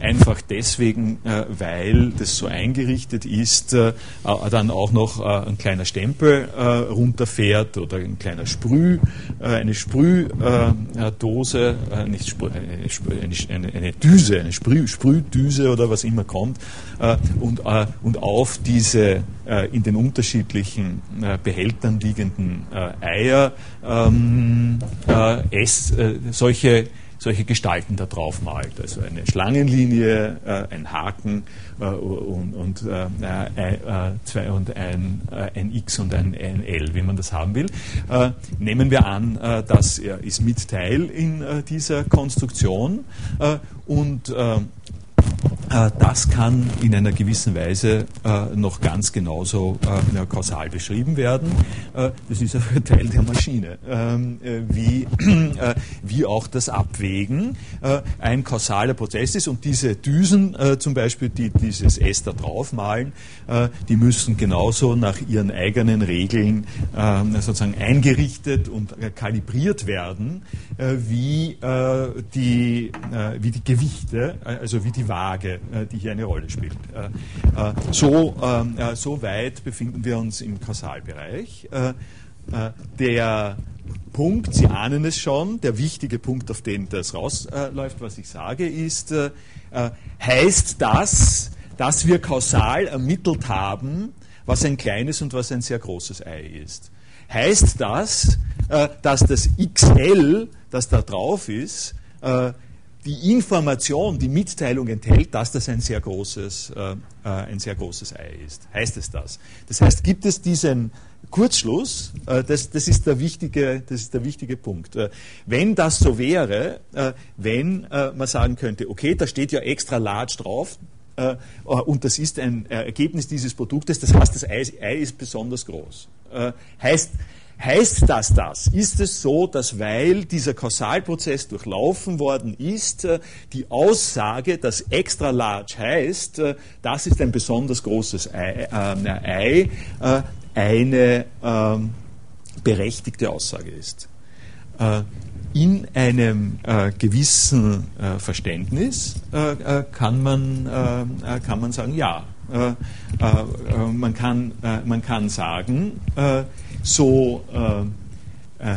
einfach deswegen, weil das so eingerichtet ist, dann auch noch ein kleiner Stempel äh, runterfährt oder ein kleiner Sprüh, äh, eine Sprühdose, äh, nicht Sprüh, eine, Düse, eine Sprüh, Sprühdüse oder was immer kommt äh, und, äh, und auf diese äh, in den unterschiedlichen Behältern liegenden Eier ähm, es, solche solche Gestalten da drauf malt. Also eine Schlangenlinie, äh, ein Haken äh, und, und, äh, zwei, und ein, ein, X und ein, ein, L, wie man das haben will. nehmen wir an, das ist mit Teil in dieser Konstruktion und das kann in einer gewissen Weise äh, noch ganz genauso äh, kausal beschrieben werden. Das ist ein Teil der Maschine, ähm, wie, auch das Abwägen ein kausaler Prozess ist. Und diese Düsen zum Beispiel, die dieses S da draufmalen, die müssen genauso nach ihren eigenen Regeln ähm, sozusagen eingerichtet und kalibriert werden, wie die, wie die Gewichte, also wie die Waage äh, die hier eine Rolle spielt. Äh, äh, so, ähm, so weit befinden wir uns im Kausalbereich. Der Punkt, Sie ahnen es schon, der wichtige Punkt, auf den das rausläuft, was ich sage, ist, heißt das, dass wir kausal ermittelt haben, was ein kleines und was ein sehr großes Ei ist. Heißt das, dass das XL, das da drauf ist, die Information, die Mitteilung enthält, dass das ein sehr großes, äh, äh, ein sehr großes Ei ist. Heißt es das? Das heißt, gibt es diesen Kurzschluss, äh, das, das, ist der wichtige, das ist der wichtige Punkt. Äh, wenn das so wäre, äh, wenn äh, man sagen könnte, okay, da steht ja extra large drauf, und das ist ein Ergebnis dieses Produktes, das heißt, das Ei, Ei ist besonders groß. heißt, Heißt das das? Ist es so, dass weil dieser Kausalprozess durchlaufen worden ist, äh, die Aussage, dass extra large heißt, äh, das ist ein besonders großes Ei, äh, Ei äh, eine äh, berechtigte Aussage ist? Äh, in einem gewissen Verständnis kann, man, kann man sagen, ja. man, kann, man kann sagen, so, äh, äh,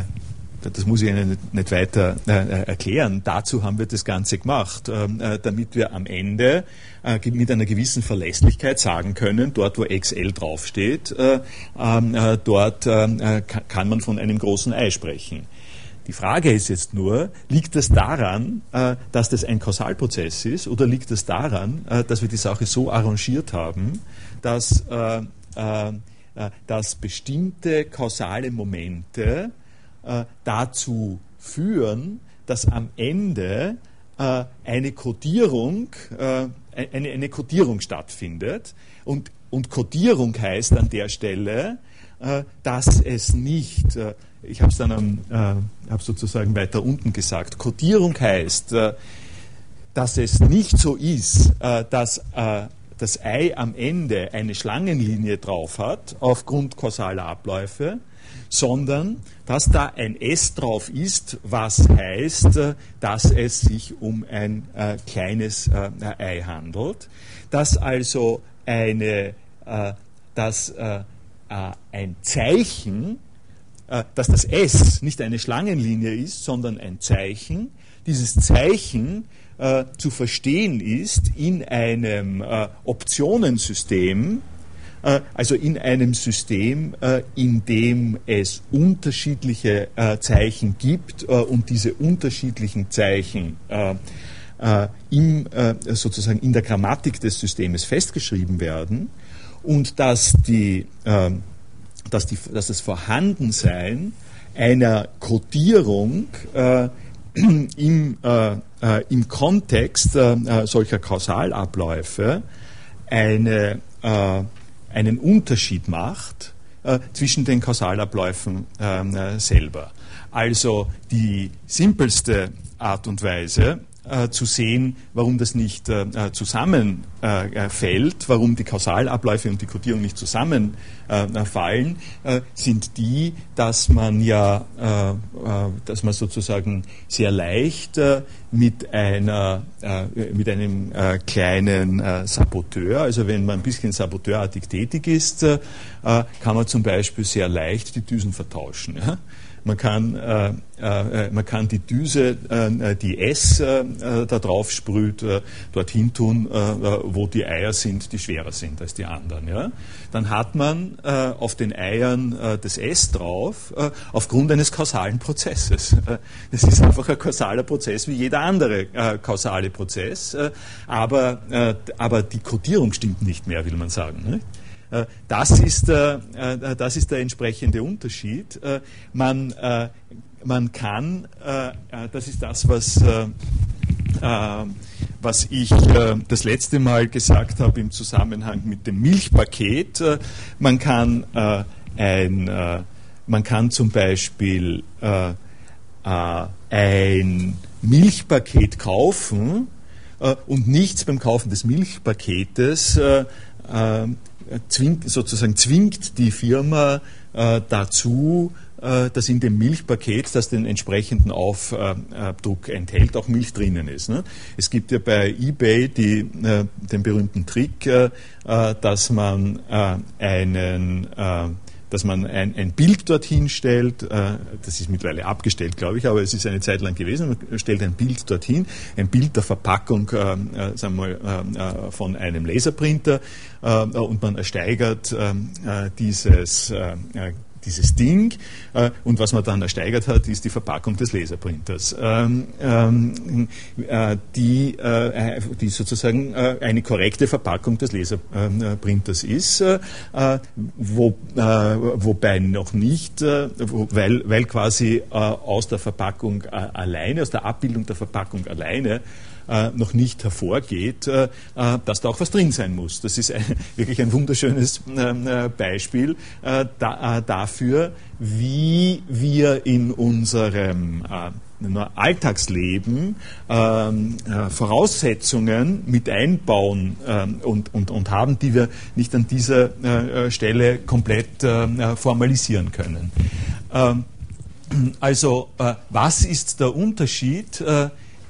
das muss ich Ihnen nicht weiter äh, erklären, dazu haben wir das Ganze gemacht, ähm, äh, damit wir am Ende äh, mit einer gewissen Verlässlichkeit sagen können, dort wo XL draufsteht, äh, ähm, dort kann man von einem großen Ei sprechen. Die Frage ist jetzt nur, liegt das daran, dass das ein Kausalprozess ist oder liegt das daran, dass wir die Sache so arrangiert haben, dass dass bestimmte kausale Momente äh, dazu führen, dass am Ende äh, eine Kodierung, eine, eine Kodierung stattfindet. Und, und Kodierung heißt an der Stelle, dass es nicht, ich habe es dann am, äh, hab sozusagen weiter unten gesagt, Kodierung heißt, dass es nicht so ist, dass das Ei am Ende eine Schlangenlinie drauf hat, aufgrund kausaler Abläufe, sondern dass da ein S drauf ist, was heißt, dass es sich um ein äh, kleines äh, Ei handelt, dass also eine, äh, dass äh, äh, ein Zeichen, äh, dass das S nicht eine Schlangenlinie ist, sondern ein Zeichen, dieses Zeichen äh, zu verstehen ist in einem äh, Optionensystem, äh, also in einem System, äh, in dem es unterschiedliche äh, Zeichen gibt und diese unterschiedlichen Zeichen im, sozusagen in der Grammatik des Systems festgeschrieben werden und dass, die, dass, die, dass das Vorhandensein einer Codierung im, äh, äh, im Kontext äh, äh, solcher Kausalabläufe eine, äh, einen Unterschied macht zwischen den Kausalabläufen ähm, selber. Also die simpelste Art und Weise, äh, zu sehen, warum das nicht äh, äh zusammenfällt, äh, warum die Kausalabläufe und die Kodierung nicht zusammenfallen, sind die, dass man ja, dass man sozusagen sehr leicht mit einer, mit einem kleinen Saboteur, also wenn man ein bisschen saboteurartig tätig ist, kann man zum Beispiel sehr leicht die Düsen vertauschen. Ja? Man kann, äh, äh, man kann die Düse, äh, die S äh, da drauf sprüht, äh, dorthin tun, äh, wo die Eier sind, die schwerer sind als die anderen. Ja? Dann hat man auf den Eiern das S drauf, aufgrund eines kausalen Prozesses. das ist einfach ein kausaler Prozess wie jeder andere kausale Prozess, aber, aber die Kodierung stimmt nicht mehr, will man sagen. Nicht? Äh, das ist, der, äh, das ist der entsprechende Unterschied. Äh, man, man kann, das ist das, was, was ich das letzte Mal gesagt habe im Zusammenhang mit dem Milchpaket, man kann ein, man kann zum Beispiel ein Milchpaket kaufen und nichts beim Kaufen des Milchpaketes zwingt, sozusagen zwingt die Firma äh, dazu, äh, dass in dem Milchpaket, das den entsprechenden Aufdruck enthält, auch Milch drinnen ist. Ne? Es gibt ja bei eBay die, äh, den berühmten Trick, äh, äh, dass man äh, einen dass man ein, ein Bild dorthin stellt, äh, das ist mittlerweile abgestellt, glaube ich, aber es ist eine Zeit lang gewesen, man stellt ein Bild dorthin, ein Bild der Verpackung äh, äh sagen wir mal, äh, äh, von einem Laserprinter und man ersteigert ähm, dieses dieses Ding. Äh, und was man dann ersteigert hat, ist die Verpackung des Laserprinters, ähm, ähm, äh, die, äh, die sozusagen eine korrekte Verpackung des Laserprinters ist, wo, wobei noch nicht, weil, weil quasi aus der Verpackung alleine, aus der Abbildung der Verpackung alleine, äh, noch nicht hervorgeht, äh, äh, dass da auch was drin sein muss. Das ist wirklich ein wunderschönes Beispiel da, dafür, wie wir in unserem Alltagsleben ähm, Voraussetzungen mit einbauen ähm, und, und, und haben, die wir nicht an dieser Stelle komplett formalisieren können. Ähm, also was ist der Unterschied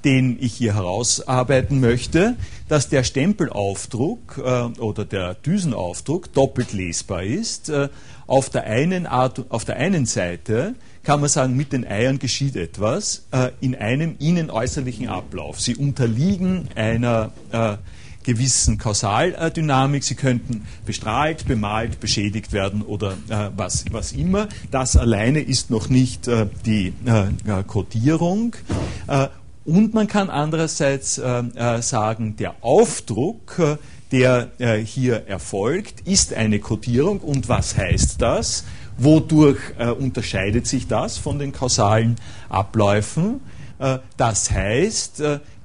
den ich hier herausarbeiten möchte, dass der Stempelaufdruck äh, oder der Düsenaufdruck doppelt lesbar ist. Äh, auf, der einen Art, auf der einen Seite kann man sagen, mit den Eiern geschieht etwas äh, in einem ihnen äußerlichen Ablauf. Sie unterliegen einer äh, gewissen Kausaldynamik. Sie könnten bestrahlt, bemalt, beschädigt werden oder äh, was, was immer. Das alleine ist noch nicht äh, die äh, Kodierung. Und man kann andererseits äh, äh, sagen, der Aufdruck, äh, der äh, hier erfolgt, ist eine Kodierung. Und was heißt das? Wodurch äh, unterscheidet sich das von den kausalen Abläufen? Äh, das heißt,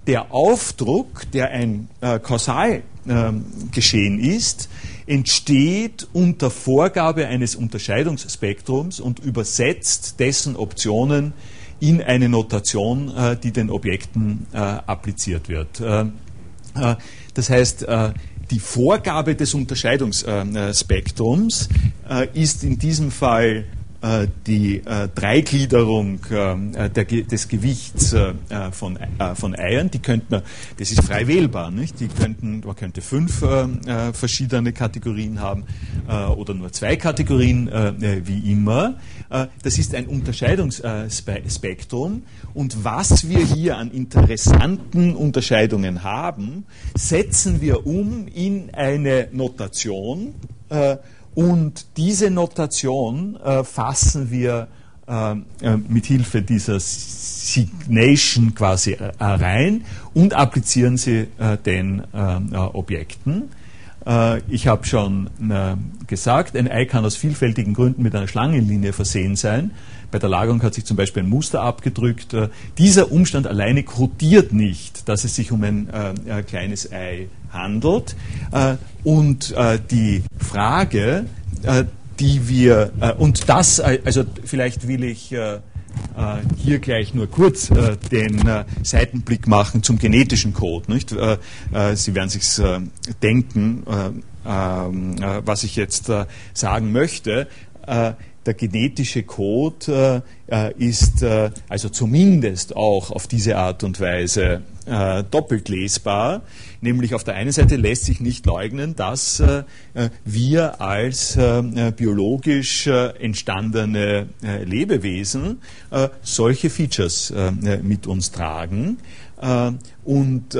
der Aufdruck, der ein Kausalgeschehen ist, entsteht unter Vorgabe eines Unterscheidungsspektrums und übersetzt dessen Optionen in eine Notation, äh, die den Objekten äh, appliziert wird. Äh, das heißt, die Vorgabe des Unterscheidungsspektrums ist in diesem Fall die äh, Dreigliederung äh, der, des Gewichts von, von Eiern, die könnte man, das ist frei wählbar, nicht? Die könnten, man könnte fünf verschiedene Kategorien haben oder nur zwei Kategorien, wie immer. das ist ein Unterscheidungsspektrum und was wir hier an interessanten Unterscheidungen haben, setzen wir um in eine Notation, und diese Notation äh, fassen wir äh, äh mit Hilfe dieser Signation quasi äh, rein und applizieren sie äh, den äh, Objekten. Ich habe schon gesagt, ein Ei kann aus vielfältigen Gründen mit einer Schlangenlinie versehen sein. Bei der Lagerung hat sich zum Beispiel ein Muster abgedrückt. Dieser Umstand alleine kodiert nicht, dass es sich um ein kleines Ei handelt. Äh, und äh, die Frage, äh, die wir, und das, also vielleicht will ich hier gleich nur kurz den Seitenblick machen zum genetischen Code. Nicht? Sie werden sich denken, ähm, was ich jetzt sagen möchte der genetische Code äh, ist äh, also zumindest auch auf diese Art und Weise äh, doppelt lesbar. Nämlich auf der einen Seite lässt sich nicht leugnen, dass äh, wir als äh, biologisch äh, entstandene Lebewesen solche Features mit uns tragen. und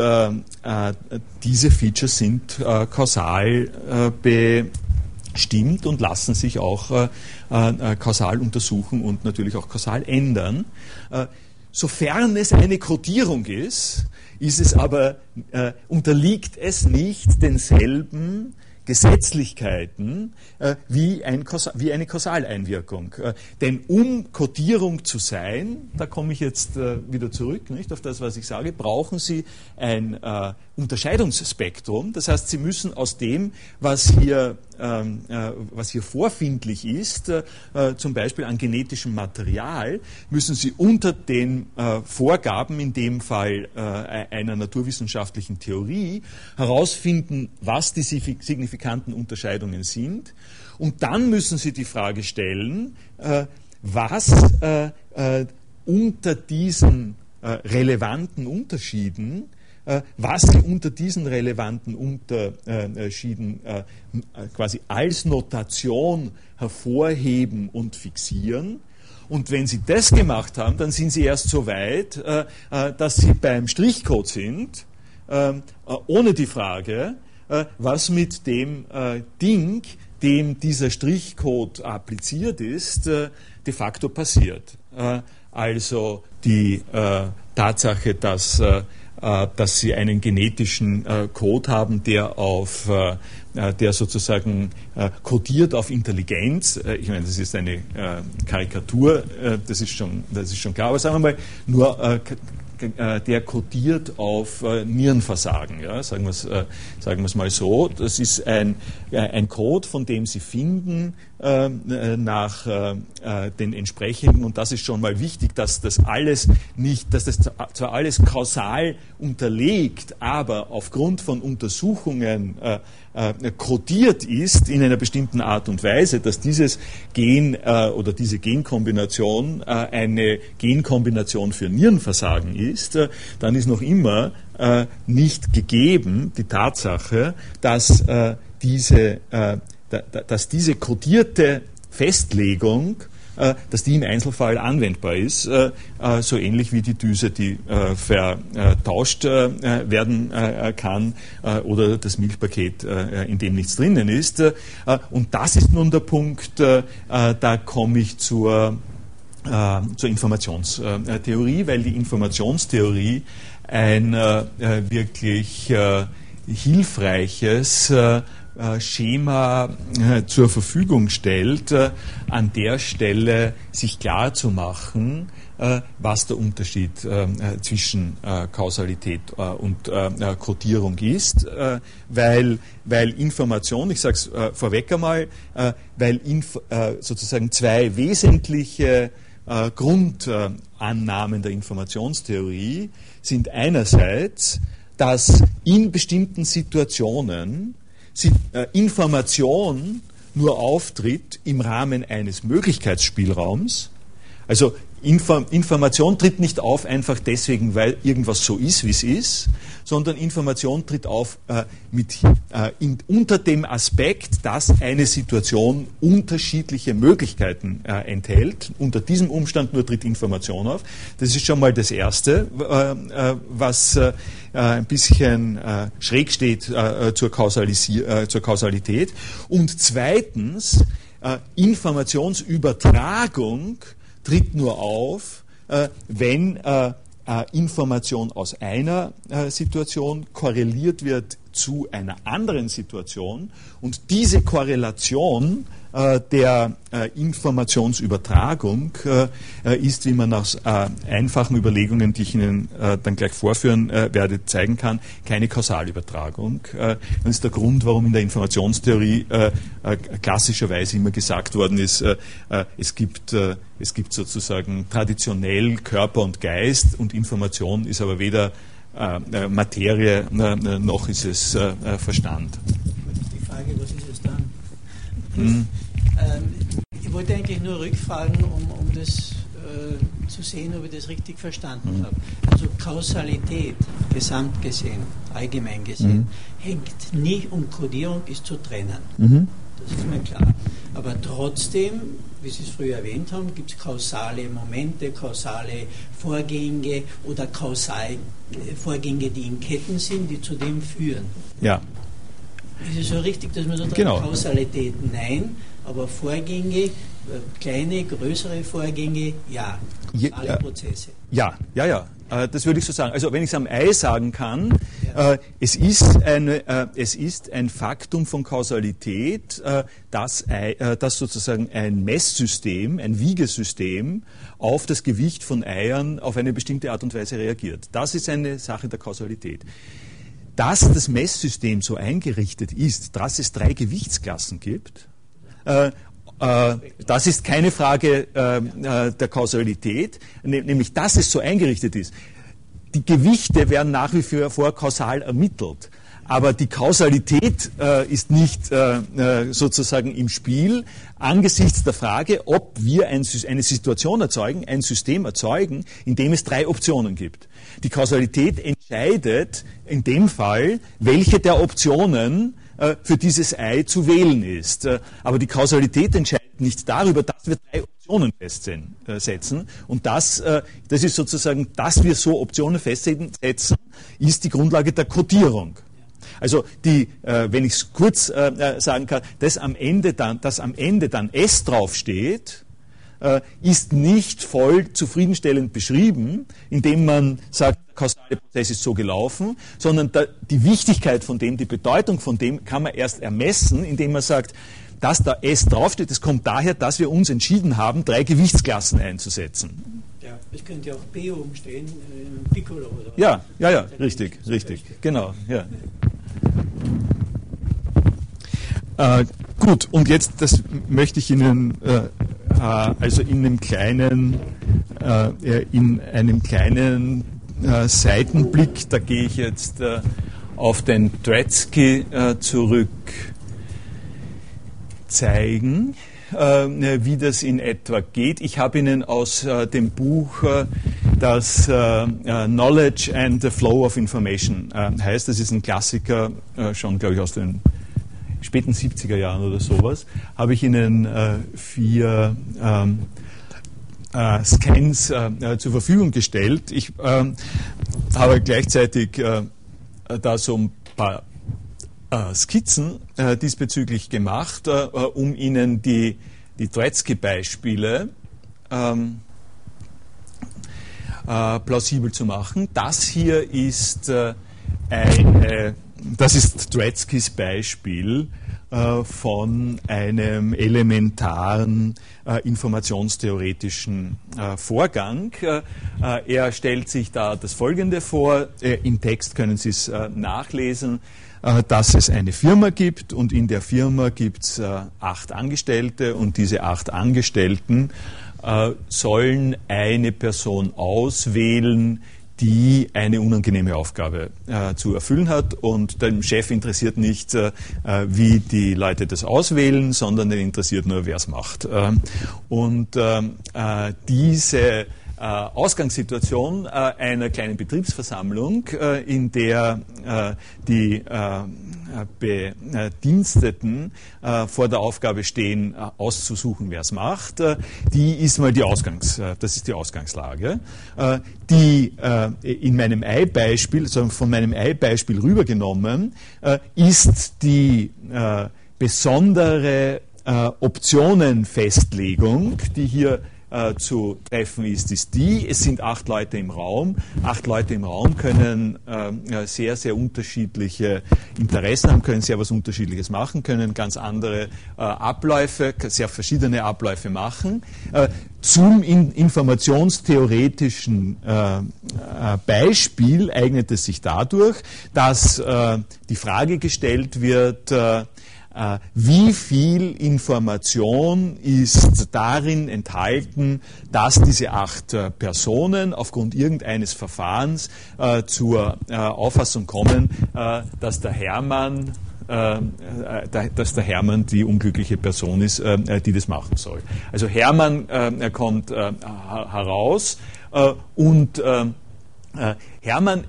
diese Features sind kausal bestimmt und lassen sich auch äh, äh, kausal untersuchen und natürlich auch kausal ändern. Äh, sofern es eine Kodierung ist, ist es aber, äh, unterliegt es nicht denselben Gesetzlichkeiten äh, wie, ein, wie, eine Kausaleinwirkung. Äh, denn um Kodierung zu sein, da komme ich jetzt äh, wieder zurück nicht, auf das, was ich sage, brauchen Sie ein äh, Unterscheidungsspektrum. Das heißt, Sie müssen aus dem, was hier, ähm, äh, was hier vorfindlich ist, äh, zum Beispiel an genetischem Material, müssen Sie unter den Vorgaben, in dem Fall einer naturwissenschaftlichen Theorie, herausfinden, was die signifikanten Unterscheidungen sind. Und dann müssen Sie die Frage stellen, äh, was äh, äh, unter diesen relevanten Unterschieden was Sie unter diesen relevanten Unterschieden quasi als Notation hervorheben und fixieren. Und wenn Sie das gemacht haben, dann sind Sie erst so weit, dass Sie beim Strichcode sind, ohne die Frage, äh, was mit dem äh, Ding, dem dieser Strichcode appliziert ist, äh, de facto passiert. Also die Tatsache, dass dass sie einen genetischen Code haben, der auf der sozusagen kodiert auf Intelligenz. ich meine, das ist eine Karikatur, das ist schon, das ist schon klar. Aber sagen wir mal, nur äh, der kodiert auf äh, Nierenversagen. Ja? Sagen wir es äh, sagen mal so. Das ist ein, ein Code, von dem Sie finden nach den entsprechenden, und das ist schon mal wichtig, dass das alles nicht, dass das zwar alles kausal unterlegt, aber aufgrund von Untersuchungen äh, kodiert ist in einer bestimmten Art und Weise, dass dieses Gen äh, oder diese Genkombination äh, eine Genkombination für Nierenversagen ist, äh, dann ist noch immer nicht gegeben die Tatsache, dass diese, dass diese kodierte Festlegung dass die im Einzelfall anwendbar ist, äh, äh, so ähnlich wie die Düse, die vertauscht werden kann oder das Milchpaket, in dem nichts drinnen ist. Und das ist nun der Punkt, da komme ich zur, zur Informationstheorie, weil die Informationstheorie ein wirklich hilfreiches äh, Schema äh, zur Verfügung stellt, äh, an der Stelle sich klar zu machen, was der Unterschied zwischen Kausalität und Kodierung ist, weil, weil Information, ich sage es vorweg einmal, weil sozusagen zwei wesentliche Grundannahmen der Informationstheorie sind einerseits, dass in bestimmten Situationen äh, Information nur auftritt im Rahmen eines Möglichkeitsspielraums. Also Information tritt nicht auf einfach deswegen, weil irgendwas so ist, wie es ist, sondern Information tritt auf äh, mit, äh, in, unter dem Aspekt, dass eine Situation unterschiedliche Möglichkeiten äh, enthält. Unter diesem Umstand nur tritt Information auf. Das ist schon mal das Erste, äh, äh, was äh, ein bisschen schräg steht zur, zur, Kausalität. Und zweitens, Informationsübertragung tritt nur auf, äh, wenn äh, äh, Information aus einer Situation korreliert wird zu einer anderen Situation und diese Korrelation äh, der äh, Informationsübertragung äh, ist, wie man aus einfachen Überlegungen, die ich Ihnen dann gleich vorführen werde, zeigen kann, keine Kausalübertragung. Das ist der Grund, warum in der Informationstheorie klassischerweise immer gesagt worden ist, es gibt, es gibt sozusagen traditionell Körper und Geist und Information ist aber weder Materie noch ist es Verstand.
Die Frage, was ist es dann? Hm. Ähm, ich wollte eigentlich nur rückfragen, um, um das äh, zu sehen, ob ich das richtig verstanden mhm. habe. Also Kausalität, gesamt gesehen, allgemein gesehen, mhm. hängt nicht und Kodierung ist zu trennen. Mhm. Das ist mir klar. Aber trotzdem, wie Sie es früher erwähnt haben, gibt es kausale Momente, kausale Vorgänge oder kausale äh, Vorgänge, die in Ketten sind, die zu dem führen.
Ja.
Ist es so richtig, dass man da
genau.
Kausalität nein, aber Vorgänge, äh, kleine, größere Vorgänge, ja. Alle Prozesse.
Ja, ja, ja. Äh, das würde ich so sagen. Also wenn ich es am Ei sagen kann, ja. äh, es, ist eine, äh, es ist ein Faktum von Kausalität, dass, dass sozusagen ein Messsystem, ein Wiegesystem auf das Gewicht von Eiern auf eine bestimmte Art und Weise reagiert. Das ist eine Sache der Kausalität dass das Messsystem so eingerichtet ist, dass es drei Gewichtsklassen gibt, das ist keine Frage äh, äh der Kausalität, ne, nämlich dass es so eingerichtet ist. Die Gewichte werden nach wie vor kausal ermittelt. Aber die Kausalität äh, ist nicht äh, äh, sozusagen im Spiel angesichts der Frage, ob wir ein, eine Situation erzeugen, ein System erzeugen, in dem es drei Optionen gibt. Die Kausalität entscheidet in dem Fall, welche der Optionen äh, für dieses Ei zu wählen ist. Äh, aber die Kausalität entscheidet nicht darüber, dass wir drei Optionen festsetzen. Und das, äh, das ist sozusagen, dass wir so Optionen festsetzen, ist die Grundlage der Kodierung. Also die, äh, wenn ich es kurz äh, äh, sagen kann, dass am Ende dann, dass am Ende dann S draufsteht, äh, ist nicht voll zufriedenstellend beschrieben, indem man sagt, der kausale Prozess ist so gelaufen, sondern da, die Wichtigkeit von dem, die Bedeutung von dem kann man erst ermessen, indem man sagt, dass da S draufsteht, das kommt daher, dass wir uns entschieden haben, drei Gewichtsklassen einzusetzen.
Ja, es könnte ja auch B oben stehen, äh, Piccolo oder was.
Ja, ja, ja, richtig, richtig, genau, ja. Äh, gut, und jetzt das möchte ich Ihnen äh, äh also in einem kleinen, äh, in einem kleinen äh, Seitenblick, da gehe ich jetzt äh, auf den Tretzky zurück, zeigen, wie das in etwa geht. Ich habe Ihnen aus dem Buch das Knowledge and the Flow of Information heißt, das ist ein Klassiker, schon glaube ich aus den späten 70er Jahren oder sowas, habe ich Ihnen äh, vier ähm, äh, Scans äh, zur Verfügung gestellt. Ich ähm, habe gleichzeitig äh, da so ein paar äh, Skizzen äh, diesbezüglich gemacht, um Ihnen die, die Tretzky-Beispiele ähm, plausibel zu machen. Das hier ist eine das ist Dretskys Beispiel äh, von einem elementaren äh, informationstheoretischen äh, Vorgang. Äh, er stellt sich da das Folgende vor. Äh, Im Text können Sie es nachlesen dass es eine Firma gibt und in der Firma gibt es acht Angestellte und diese acht Angestellten sollen eine Person auswählen, die eine unangenehme Aufgabe äh, zu erfüllen hat. Und dem Chef interessiert nicht, äh, wie die Leute das auswählen, sondern den interessiert nur, wer es macht. Äh, und ähm, äh, diese äh, Ausgangssituation äh, einer kleinen Betriebsversammlung, äh, in der die Bediensteten vor der Aufgabe stehen, auszusuchen, wer es macht, die ist mal die Ausgangs, das ist die Ausgangslage. Die in meinem Ei-Beispiel, also von meinem Ei-Beispiel rübergenommen, ist die besondere Optionenfestlegung, die hier äh, zu treffen ist, ist die, es sind acht Leute im Raum. Acht Leute im Raum können äh, sehr, sehr unterschiedliche Interessen haben, können sehr was Unterschiedliches machen, können ganz andere äh, Abläufe, sehr verschiedene Abläufe machen. Äh, zum in informationstheoretischen äh, äh, Beispiel eignet es sich dadurch, dass die Frage gestellt wird, äh, wie viel Information ist darin enthalten, dass diese acht äh, Personen aufgrund irgendeines Verfahrens äh, zur Auffassung kommen, dass der Hermann dass der Hermann die unglückliche Person ist, die das machen soll. Also Hermann kommt heraus und Hermann äh,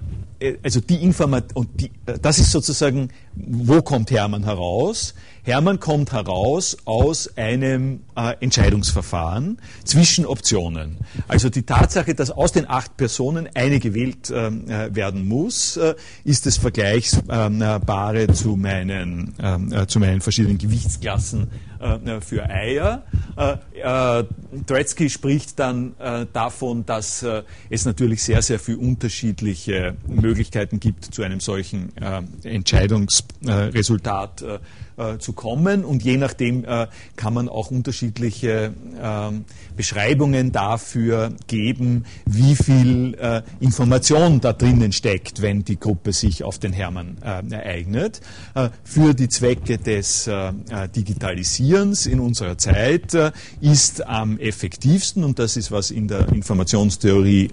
also die Information, äh, das ist sozusagen, wo kommt Hermann heraus? Hermann kommt heraus aus einem äh, Entscheidungsverfahren zwischen Optionen. Also die Tatsache, dass aus den acht Personen eine gewählt ähm, äh, werden muss, äh, ist das Vergleichbare zu meinen, ähm, äh, zu meinen verschiedenen Gewichtsklassen äh, für Eier. Äh, Tretzky spricht dann davon, dass es natürlich sehr, sehr viele unterschiedliche Möglichkeiten gibt, zu einem solchen Entscheidungsresultat äh, zu kommen. Und je nachdem äh, kann man auch unterschiedliche äh, Beschreibungen dafür geben, wie viel äh, Information da drinnen steckt, wenn die Gruppe sich auf den Hermann äh, ereignet. Äh, für die Zwecke des Digitalisierens in unserer Zeit ist am effektivsten, und das ist, was in der Informationstheorie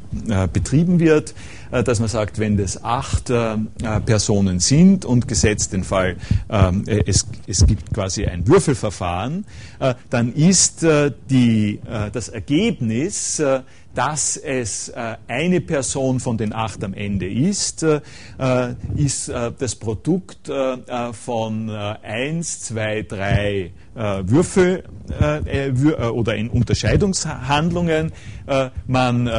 betrieben wird, dass man sagt, wenn das acht Personen sind und gesetzt den Fall, es es gibt quasi ein Würfelverfahren, äh, dann ist äh, die, äh, das Ergebnis, dass es eine Person von den acht am Ende ist, ist das Produkt von eins, zwei, drei Würfel oder in Unterscheidungshandlungen. Man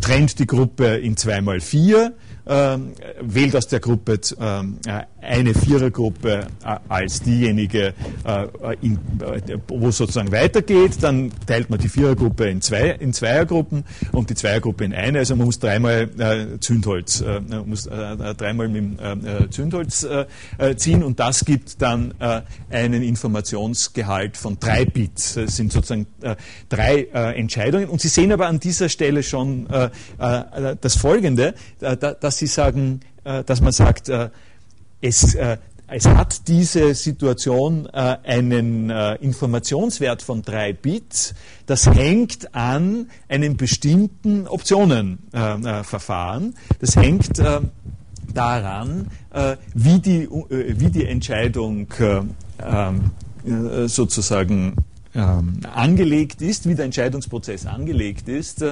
trennt die Gruppe in zwei mal vier ähm, wählt aus der Gruppe ähm, äh, eine Vierergruppe äh, als diejenige, äh, in, äh, wo es sozusagen weitergeht. Dann teilt man die Vierergruppe in, zwei, in Zweiergruppen und die Zweiergruppe in eine. Also man muss dreimal äh, Zündholz, äh, muss dreimal mit dem Zündholz ziehen und das gibt dann einen Informationsgehalt von drei Bits. Das sind sozusagen drei Entscheidungen. Und Sie sehen aber an dieser Stelle schon das Folgende, dass dass Sie sagen, äh, dass man sagt, äh, es, äh, es hat diese Situation einen Informationswert von drei Bits. Das hängt an einem bestimmten Optionenverfahren. Das hängt daran, wie die, wie die Entscheidung ähm, sozusagen ähm, angelegt ist, wie der Entscheidungsprozess angelegt ist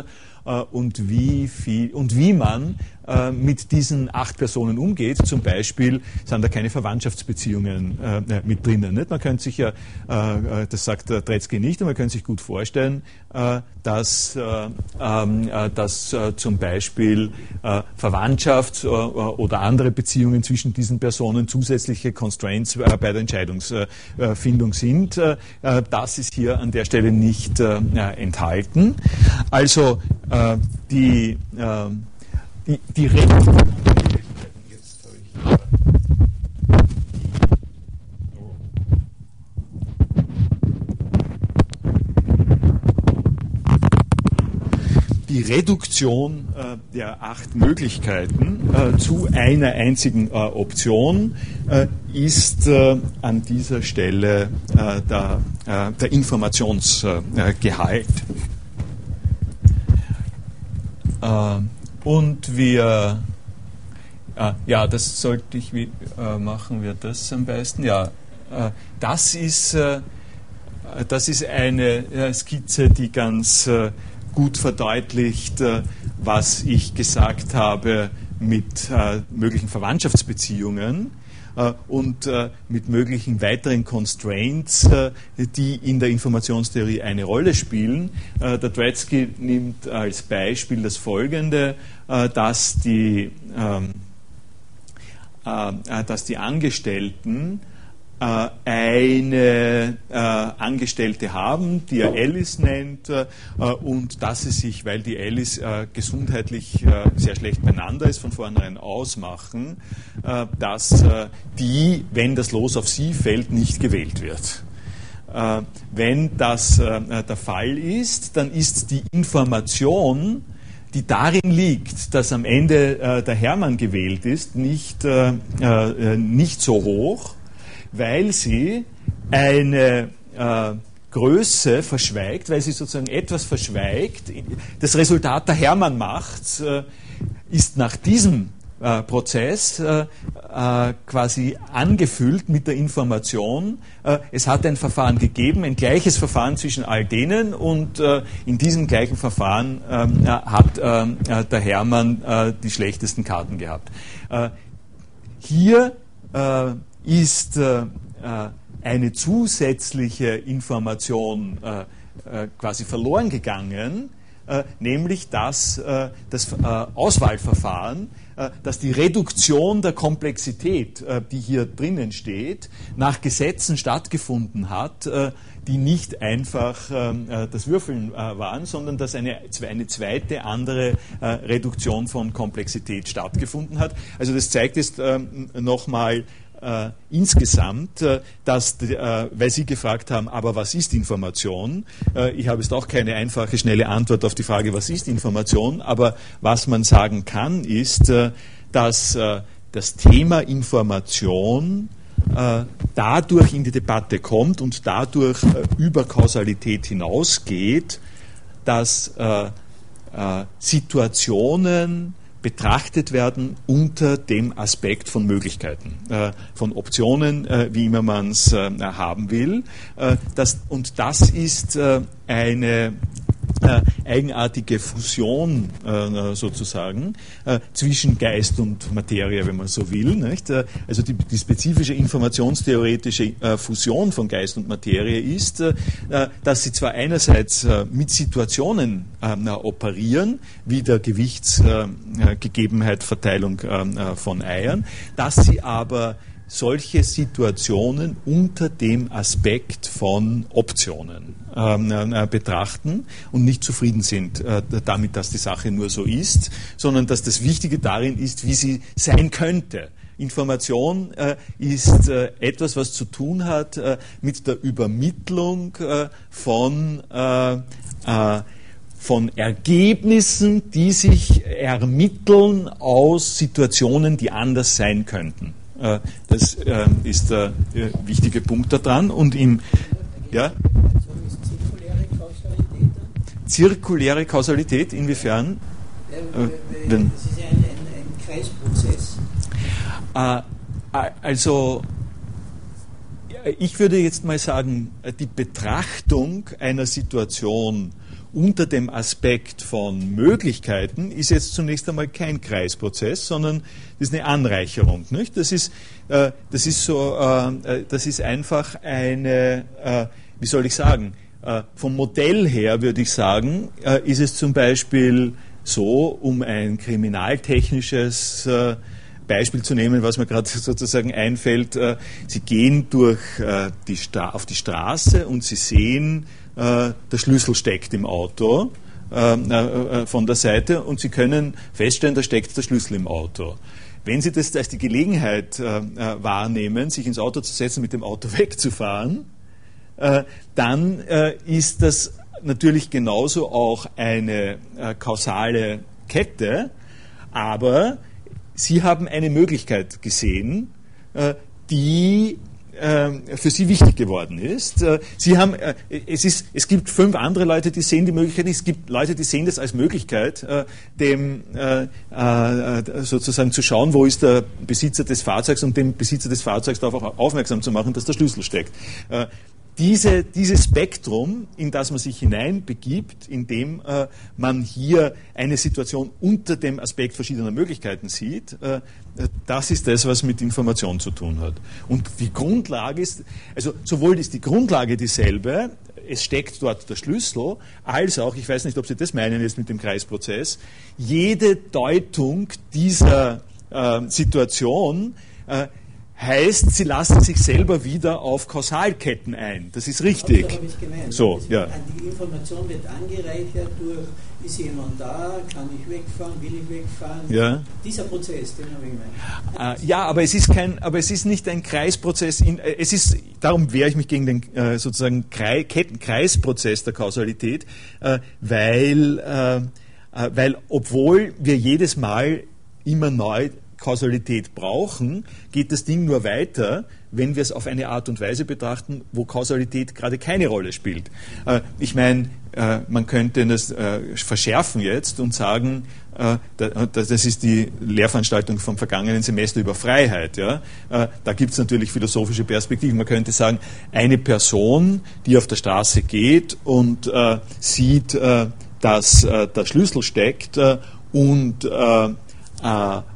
und wie viel und wie man äh, mit diesen acht Personen umgeht. Zum Beispiel sind da keine Verwandtschaftsbeziehungen äh, äh mit drinnen. Nicht? Man könnte sich ja, äh, äh das sagt der Tretzky nicht, aber man könnte sich gut vorstellen, äh, dass, ähm, dass zum Beispiel Verwandtschaft oder andere Beziehungen zwischen diesen Personen zusätzliche Constraints bei der Entscheidungsfindung sind. das ist hier an der Stelle nicht enthalten. Also die ähm, die, die Reduktion die Reduktion äh, der acht Möglichkeiten äh, zu einer einzigen äh, Option äh, ist äh, an dieser Stelle äh, der, der Informationsgehalt. Und wir, äh, ja, das sollte ich, wie äh, machen wir das am besten? Ja, äh, das ist, äh, das ist eine äh, Skizze, die ganz äh, gut verdeutlicht, was ich gesagt habe mit möglichen Verwandtschaftsbeziehungen. Äh, und äh, mit möglichen weiteren Constraints, äh, die in der Informationstheorie eine Rolle spielen. Der Dreitzky nimmt als Beispiel das folgende, dass die, ähm, dass die Angestellten eine äh, Angestellte haben, die er Alice nennt, äh, und dass sie sich, weil die Alice äh, gesundheitlich äh, sehr schlecht beieinander ist, von vornherein ausmachen, äh, dass die, wenn das Los auf sie fällt, nicht gewählt wird. wenn das der Fall ist, dann ist die Information, die darin liegt, dass am Ende der Hermann gewählt ist, nicht, nicht so hoch weil sie eine äh, Größe verschweigt, weil sie sozusagen etwas verschweigt. Das Resultat der Hermann macht äh, ist nach diesem äh, Prozess äh, äh, quasi angefüllt mit der Information, äh, es hat ein Verfahren gegeben, ein gleiches Verfahren zwischen all denen und in diesem gleichen Verfahren ähm, hat der Hermann die schlechtesten Karten gehabt. hier ist äh, äh, eine zusätzliche Information äh, quasi verloren gegangen, nämlich dass das Auswahlverfahren, dass die Reduktion der Komplexität, die hier drinnen steht, nach Gesetzen stattgefunden hat, die nicht einfach ähm, das Würfeln waren, sondern dass eine, eine zweite andere Reduktion von Komplexität stattgefunden hat. Also das zeigt jetzt ähm, nochmal, äh, insgesamt, äh, dass, äh, weil Sie gefragt haben, aber was ist Information? Äh, ich habe jetzt auch keine einfache, schnelle Antwort auf die Frage, was ist Information, aber was man sagen kann, ist, äh, dass äh, das Thema Information dadurch in die Debatte kommt und dadurch über Kausalität hinausgeht, dass Situationen, betrachtet werden unter dem Aspekt von Möglichkeiten, äh, von Optionen, äh, wie immer man es äh, haben will. Und das ist eine äh, eigenartige Fusion äh, sozusagen äh, zwischen Geist und Materie, wenn man so will. Nicht? Äh, also die, die, spezifische informationstheoretische äh, Fusion von Geist und Materie ist, äh, dass sie zwar einerseits mit Situationen operieren, wie der Gewichtsgegebenheit, Verteilung von Eiern, dass sie aber solche Situationen unter dem Aspekt von Optionen ähm, äh, betrachten und nicht zufrieden sind äh, damit, dass die Sache nur so ist, sondern dass das Wichtige darin ist, wie sie sein könnte. Information äh, ist äh, etwas, was zu tun hat äh, mit der Übermittlung äh, von, von Ergebnissen, die sich ermitteln aus Situationen, die anders sein könnten. Äh, das äh, ist der äh, wichtige Punkt daran. Und im, ja? Zirkuläre Kausalität, inwiefern?
das ist ja ein, Kreisprozess.
Also, ich würde jetzt mal sagen, die Betrachtung einer Situation unter dem Aspekt von Möglichkeiten ist jetzt zunächst einmal kein Kreisprozess, sondern das ist eine Anreicherung. Nicht? Das, ist, äh, das, ist so, äh, äh, das ist einfach eine, äh, wie soll ich sagen, äh, vom Modell her würde ich sagen, äh, ist es zum Beispiel so, um ein kriminaltechnisches Beispiel zu nehmen, was mir gerade sozusagen einfällt. Sie gehen durch die auf die Straße und Sie sehen, der Schlüssel steckt im Auto äh, äh, von der Seite und Sie können feststellen, da steckt der Schlüssel im Auto. Wenn Sie das als die Gelegenheit wahrnehmen, sich ins Auto zu setzen, mit dem Auto wegzufahren, dann ist das natürlich genauso auch eine kausale Kette, aber Sie haben eine Möglichkeit gesehen, die für Sie wichtig geworden ist. Äh, Sie haben, äh, es, ist, es gibt fünf andere Leute, die sehen die Möglichkeit, es gibt Leute, die sehen das als Möglichkeit, äh, dem sozusagen zu schauen, wo ist der Besitzer des Fahrzeugs und dem Besitzer des Fahrzeugs darauf aufmerksam zu machen, dass der Schlüssel steckt diese, dieses Spektrum, in das man sich hineinbegibt, indem äh, man hier eine Situation unter dem Aspekt verschiedener Möglichkeiten sieht, äh, das ist das, was mit Information zu tun hat. Und die Grundlage ist, also sowohl ist die Grundlage dieselbe, es steckt dort der Schlüssel, als auch, ich weiß nicht, ob Sie das meinen jetzt mit dem Kreisprozess, jede Deutung dieser äh, Situation äh, heißt, sie lassen sich selber wieder auf Kausalketten ein. Das ist richtig.
Das ich gemeint.
So, ja.
Die Information wird angereichert durch, ist jemand da, kann ich wegfahren, will ich wegfahren.
Ja.
Dieser Prozess, den habe ich
gemeint. Äh, ja, aber es ist kein, aber es ist nicht ein Kreisprozess. In, äh, es ist, darum wehre ich mich gegen den äh, sozusagen Krei, Kettenkreisprozess der Kausalität, äh, weil, äh, äh, weil obwohl wir jedes Mal immer neu Kausalität brauchen, geht das Ding nur weiter, wenn wir es auf eine Art und Weise betrachten, wo Kausalität gerade keine Rolle spielt. Äh, ich meine, äh, man könnte das äh, verschärfen jetzt und sagen, das ist die Lehrveranstaltung vom vergangenen Semester über Freiheit. Da gibt es natürlich philosophische Perspektiven. Man könnte sagen, eine Person, die auf der Straße geht und sieht, dass der Schlüssel steckt und äh,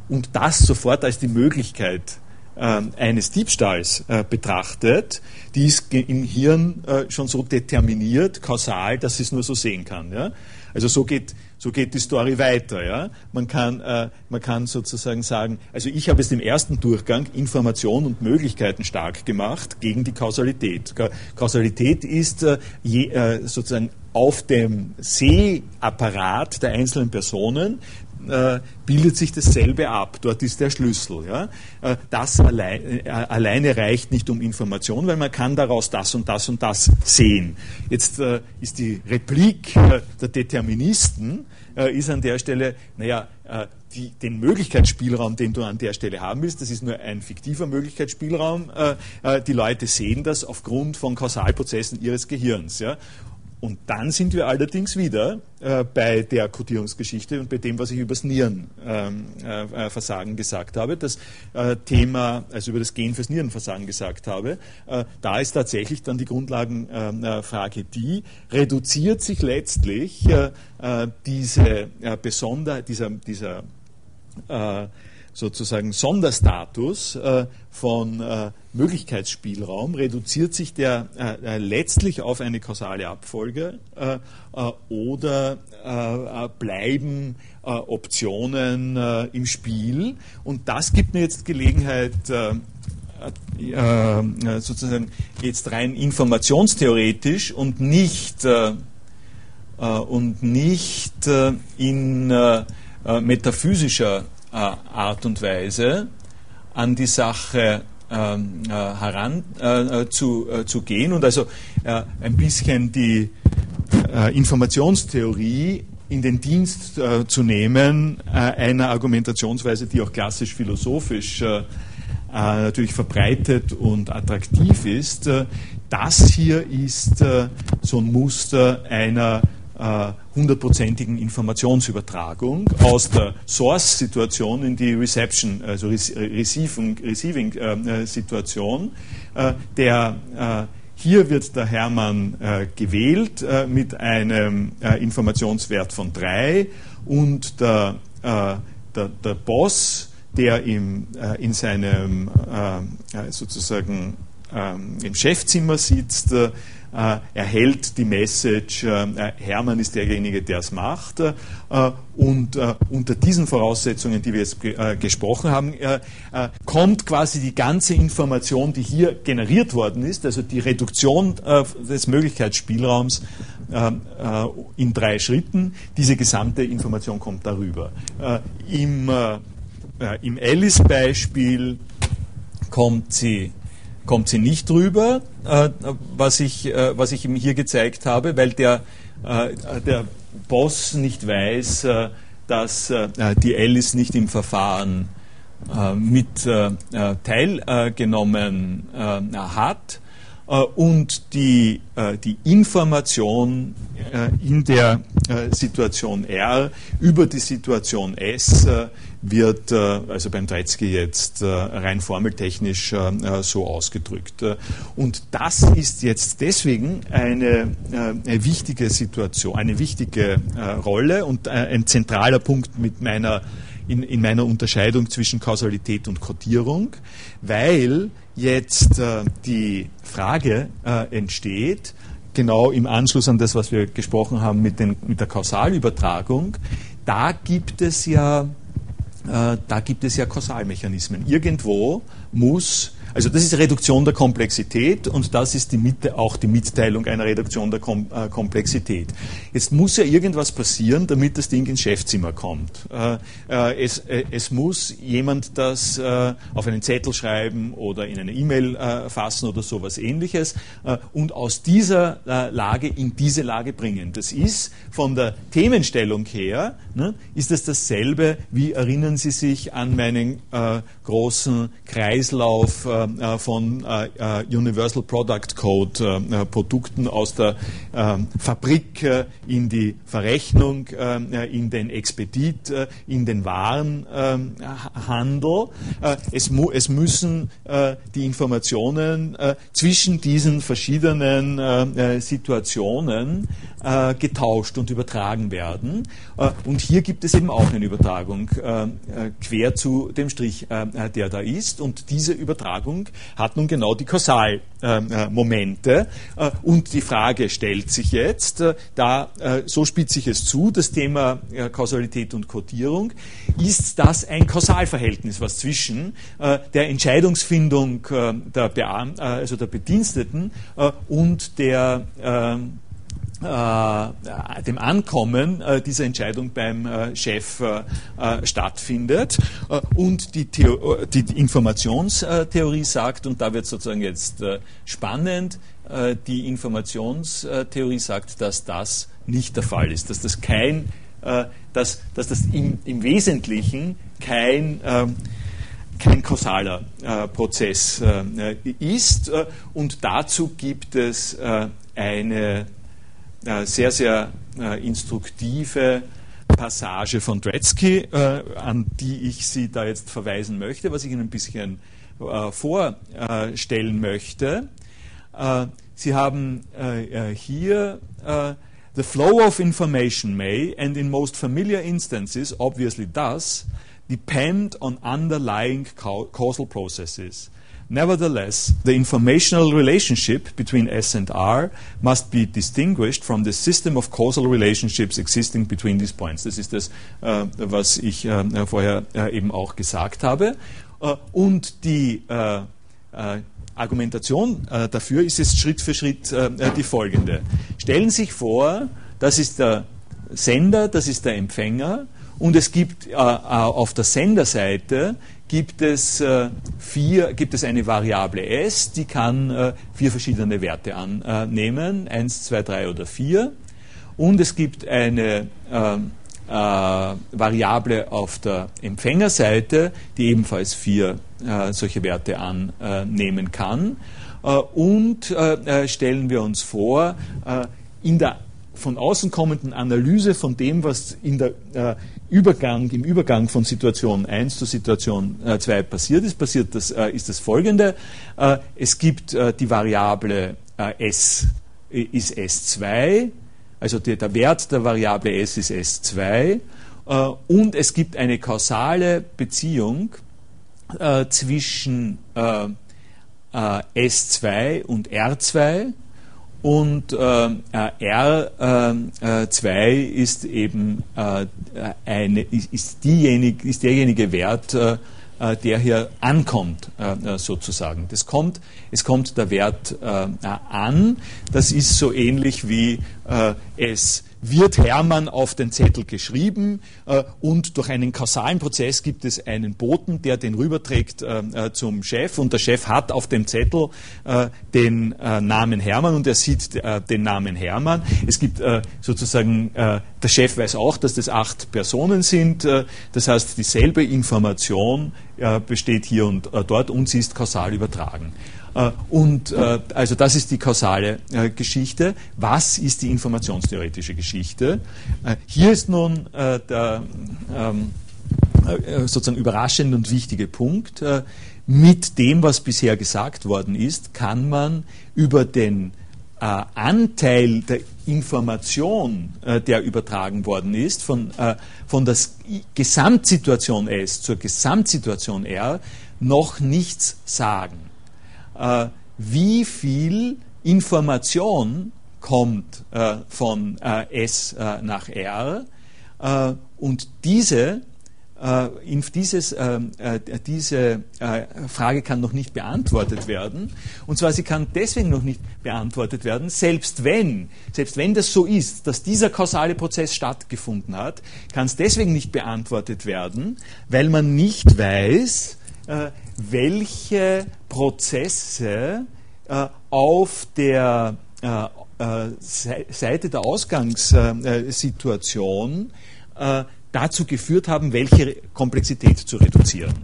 und das sofort als die Möglichkeit äh, eines Diebstahls äh, betrachtet, die ist im Hirn schon so determiniert, kausal, dass es nur so sehen kann. Ja? Also so geht, so geht die Story weiter. Ja? Man, kann, äh, man kann sozusagen sagen, also ich habe es im ersten Durchgang Information und Möglichkeiten stark gemacht gegen die Kausalität. Kausalität ist äh, je, äh, sozusagen auf dem Sehapparat der einzelnen Personen äh, bildet sich dasselbe ab. Dort ist der Schlüssel. Ja? Äh, das allein, äh, alleine reicht nicht um Information, weil man kann daraus das und das und das sehen. Jetzt äh, ist die Replik der Deterministen ist an der Stelle, naja, die, den Möglichkeitsspielraum, den du an der Stelle haben willst, das ist nur ein fiktiver Möglichkeitsspielraum. die Leute sehen das aufgrund von Kausalprozessen ihres Gehirns. Ja? Und dann sind wir allerdings wieder äh, bei der Kodierungsgeschichte und bei dem, was ich über das Nierenversagen ähm, äh, gesagt habe, das äh, Thema, also über das Gen fürs Nierenversagen gesagt habe. Äh, da ist tatsächlich dann die Grundlagenfrage die, reduziert sich letztlich äh, äh, diese Besonder, dieser, dieser sozusagen Sonderstatus äh, von äh, Möglichkeitsspielraum reduziert sich der äh, letztlich auf eine kausale Abfolge oder bleiben Optionen im Spiel. Und das gibt mir jetzt Gelegenheit, sozusagen jetzt rein informationstheoretisch und nicht, und nicht in metaphysischer Art und Weise an die Sache ähm, äh, heran äh, zu, zu gehen und also ein bisschen die Informationstheorie in den Dienst zu nehmen einer Argumentationsweise, die auch klassisch philosophisch natürlich verbreitet und attraktiv ist. das hier ist so ein Muster einer äh, hundertprozentigen Informationsübertragung aus der Source-Situation in die Reception, also Receiving-Situation. Äh, der äh, hier wird der Hermann äh, gewählt äh, mit einem äh, Informationswert von 3 und der, der, der, Boss, der im, in seinem sozusagen ähm, im Chefzimmer sitzt, äh, erhält die Message, äh, Hermann ist derjenige, der es macht. Äh, und äh, unter diesen Voraussetzungen, die wir jetzt äh, gesprochen haben, äh, kommt quasi die ganze Information, die hier generiert worden ist, also die Reduktion des Möglichkeitsspielraums in drei Schritten. Diese gesamte Information kommt darüber. Im, im Alice-Beispiel kommt sie kommt sie nicht drüber, äh, was, ich, äh, was ich ihm hier gezeigt habe, weil der, äh, der Boss nicht weiß, äh, dass äh, die Alice nicht im Verfahren äh, mit teilgenommen hat und die, die Information in der Situation R über die Situation S wird äh, also beim Treizky jetzt äh, rein formeltechnisch äh, so ausgedrückt. Und das ist jetzt deswegen eine, eine wichtige Situation, eine wichtige Rolle und ein zentraler Punkt mit meiner, in, in meiner Unterscheidung zwischen Kausalität und Kodierung, weil jetzt die Frage entsteht, genau im Anschluss an das, was wir gesprochen haben mit, den, mit der Kausalübertragung, da gibt es ja da gibt es ja Kausalmechanismen. Irgendwo muss also das ist Reduktion der Komplexität und das ist die Mitte, auch die Mitteilung einer Reduktion der Kom äh, Komplexität. Jetzt muss ja irgendwas passieren, damit das Ding ins Chefzimmer kommt. Äh, äh, es, äh, es, muss jemand das äh, auf einen Zettel schreiben oder in eine E-Mail äh, fassen oder sowas ähnliches und aus dieser Lage in diese Lage bringen. Das ist von der Themenstellung her, ne, ist das dasselbe, wie erinnern Sie sich an meinen großen Kreislauf äh, von äh, Universal Product Code äh, Produkten aus der Fabrik in die Verrechnung, in den Expedit, in den Warenhandel. Es, müssen die Informationen zwischen diesen verschiedenen Situationen getauscht und übertragen werden. und hier gibt es eben auch eine Übertragung quer zu dem Strich, der da ist. Und diese Übertragung hat nun genau die Kausalmomente. Äh, und die Frage stellt sich jetzt, äh, da äh, so spitze ich es zu, das Thema Kausalität und Kodierung, ist das ein Kausalverhältnis, was zwischen der Entscheidungsfindung der, Beam also der Bediensteten und der äh, dem Ankommen äh, dieser Entscheidung beim äh, Chef äh, äh, stattfindet. Äh, und die, Theo die Informationstheorie sagt, und da wird sozusagen jetzt spannend, die Informationstheorie sagt, dass das nicht der Fall ist, dass das kein, dass, dass das im, im Wesentlichen kein ähm, kein kausaler äh, Prozess äh, ist. und dazu gibt es äh, eine äh, sehr, sehr äh, instruktive Passage von Dretzky, äh, an die ich Sie da jetzt verweisen möchte, was ich Ihnen ein bisschen vorstellen möchte. Sie haben hier The flow of information may, and in most familiar instances obviously does, depend on underlying causal processes. Nevertheless, the informational relationship between S and R must be distinguished from the system of causal relationships existing between these points. Das ist das, äh, was ich äh, vorher äh, eben auch gesagt habe. Äh, und die äh, äh, Argumentation dafür ist jetzt Schritt für Schritt die folgende. Stellen Sie sich vor, das ist der Sender, das ist der Empfänger und es gibt auf der Senderseite gibt es, äh, vier, gibt es eine Variable s, die kann äh, vier verschiedene Werte annehmen, 1, 2, 3 oder 4. Und es gibt eine ähm, äh, Variable auf der Empfängerseite, die ebenfalls vier äh, solche Werte annehmen kann. Äh, und äh, stellen wir uns vor, in der von außen kommenden Analyse von dem, was in der äh, Übergang, im Übergang von Situation 1 zu Situation äh, 2 passiert ist, passiert das, äh, ist das folgende. Äh, es gibt äh, die Variable äh, s ist S2, also der Wert der Variable s ist S2 und es gibt eine kausale Beziehung zwischen S2 und R2 und äh, R2 äh, ist eben äh, eine, ist, diejenige, ist derjenige Wert, äh, äh, der hier ankommt, äh, sozusagen. Das kommt, es kommt der Wert an. Das ist so ähnlich wie es wird Hermann auf den Zettel geschrieben äh, und durch einen kausalen Prozess gibt es einen Boten, der den rüberträgt äh, äh zum Chef und der Chef hat auf dem Zettel äh, den äh, Namen Hermann und er sieht äh, den Namen Hermann. Es gibt sozusagen, der Chef weiß auch, dass das acht Personen sind, das heißt dieselbe Information besteht hier und dort und sie ist kausal übertragen. Äh, und äh, also das ist die kausale äh, Geschichte. Was ist die informationstheoretische Geschichte? Hier ist nun der ähm, sozusagen überraschende und wichtige Punkt. Mit dem, was bisher gesagt worden ist, kann man über den Anteil der Information, der übertragen worden ist, von, von der Gesamtsituation S zur Gesamtsituation R, noch nichts sagen äh, wie viel Information kommt äh, von äh, S äh, nach R. Äh, und diese äh, dieses, äh, äh, diese äh, Frage kann noch nicht beantwortet werden. Und zwar, sie kann deswegen noch nicht beantwortet werden, selbst wenn, selbst wenn das so ist, dass dieser kausale Prozess stattgefunden hat, kann es deswegen nicht beantwortet werden, weil man nicht weiß, äh, welche Prozesse äh, auf der Seite der Ausgangssituation dazu geführt haben, welche Komplexität zu reduzieren.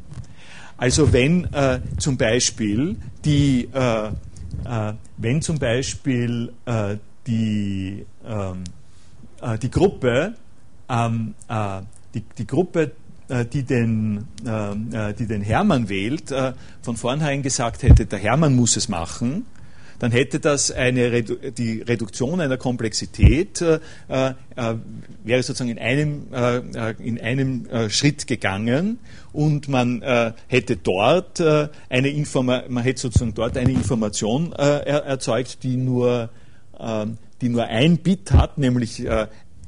Also wenn äh, zum Beispiel die, äh, äh, wenn zum Beispiel äh, die, ähm, äh, die Gruppe, ähm, äh, die, die Gruppe die den, die den Hermann wählt, von vornherein gesagt hätte, der Hermann muss es machen, dann hätte das eine die Reduktion einer Komplexität äh, äh, wäre sozusagen in einem, äh, äh in einem äh, Schritt gegangen und man äh, hätte dort eine man hätte sozusagen dort eine Information er erzeugt, die nur, die nur ein Bit hat, nämlich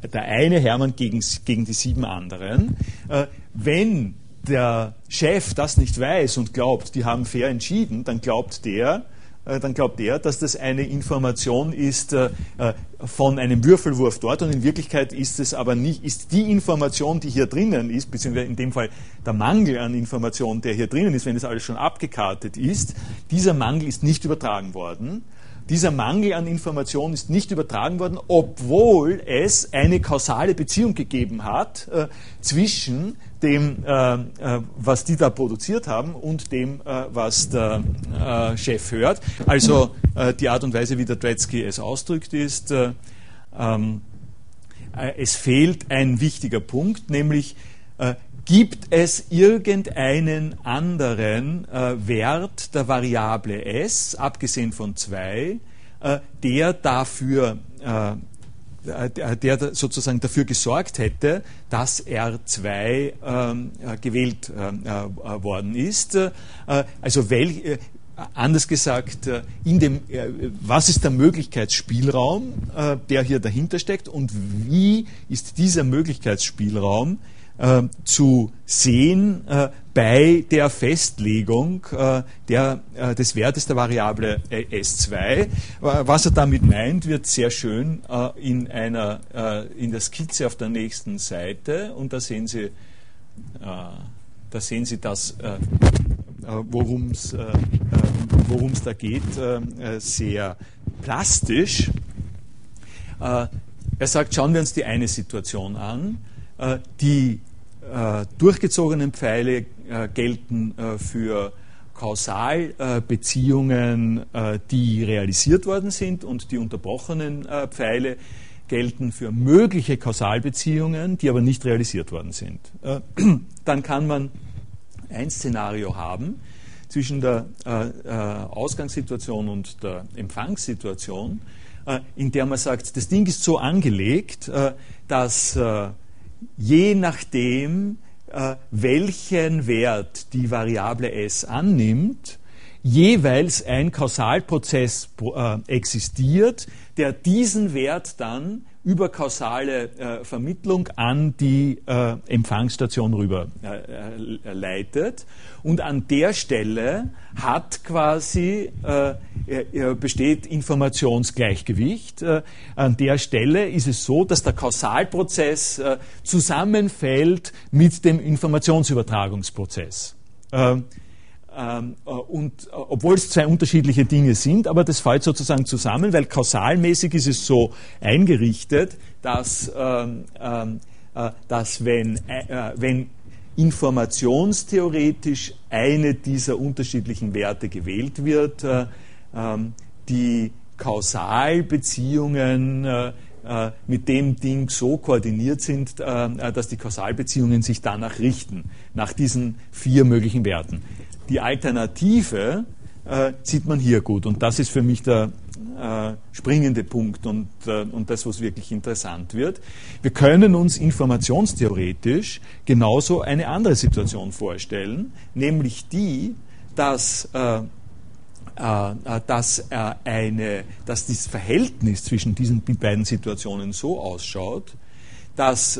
der eine Hermann gegen, gegen die sieben anderen. wenn der Chef das nicht weiß und glaubt, die haben fair entschieden, dann glaubt der, äh, dann glaubt er, dass das eine Information ist äh, äh, von einem Würfelwurf dort und in Wirklichkeit ist es aber nicht, ist die Information, die hier drinnen ist, beziehungsweise in dem Fall der Mangel an Information, der hier drinnen ist, wenn das alles schon abgekartet ist, dieser Mangel ist nicht übertragen worden. Dieser Mangel an Information ist nicht übertragen worden, obwohl es eine kausale Beziehung gegeben hat äh, zwischen dem, äh, äh, was die da produziert haben und dem, äh, was der äh, Chef hört. Also äh, die Art und Weise, wie der Dwetzky es ausdrückt, ist, äh, ähm, es fehlt ein wichtiger Punkt, nämlich gibt es irgendeinen anderen Wert der Variable s, abgesehen von 2, der dafür äh, der sozusagen dafür gesorgt hätte, dass R2 ähm, äh, gewählt äh, worden ist. also welch, anders gesagt, in dem, was ist der Möglichkeitsspielraum, der hier dahinter steckt und wie ist dieser Möglichkeitsspielraum äh, zu sehen äh, bei der Festlegung äh, der, äh, des Wertes der Variable äh, S2. Was er damit meint, wird sehr schön äh, in, einer, in der Skizze auf der nächsten Seite und da sehen Sie, da sehen Sie das, worum es da geht, sehr plastisch. Er sagt, schauen wir uns die eine Situation an. Die äh, durchgezogenen Pfeile äh, gelten äh, für Kausalbeziehungen, die realisiert worden sind und die unterbrochenen Pfeile gelten für mögliche Kausalbeziehungen, die aber nicht realisiert worden sind. Dann kann man ein Szenario haben zwischen der Ausgangssituation und der Empfangssituation, in der man sagt, das Ding ist so angelegt, dass je nachdem, äh, welchen Wert die Variable s annimmt, jeweils ein Kausalprozess äh, existiert, der diesen Wert dann über kausale äh, Vermittlung an die äh, Empfangsstation rüber äh, äh leitet. Und an der Stelle hat quasi, äh, besteht Informationsgleichgewicht. Äh, an der Stelle ist es so, dass der Kausalprozess zusammenfällt mit dem Informationsübertragungsprozess. Ähm, äh, und äh, obwohl es zwei unterschiedliche Dinge sind, aber das fällt sozusagen zusammen, weil kausalmäßig ist es so eingerichtet, dass, ähm, ähm, äh, dass wenn, wenn informationstheoretisch eine dieser unterschiedlichen Werte gewählt wird, die Kausalbeziehungen mit dem Ding so koordiniert sind, dass die Kausalbeziehungen sich danach richten, nach diesen vier möglichen Werten. Die Alternative äh, sieht man hier gut und das ist für mich der äh, springende Punkt und, äh, und das, was wirklich interessant wird. Wir können uns informationstheoretisch genauso eine andere Situation vorstellen, nämlich die, dass äh, dass, eine, dass das Verhältnis zwischen diesen beiden Situationen so ausschaut, dass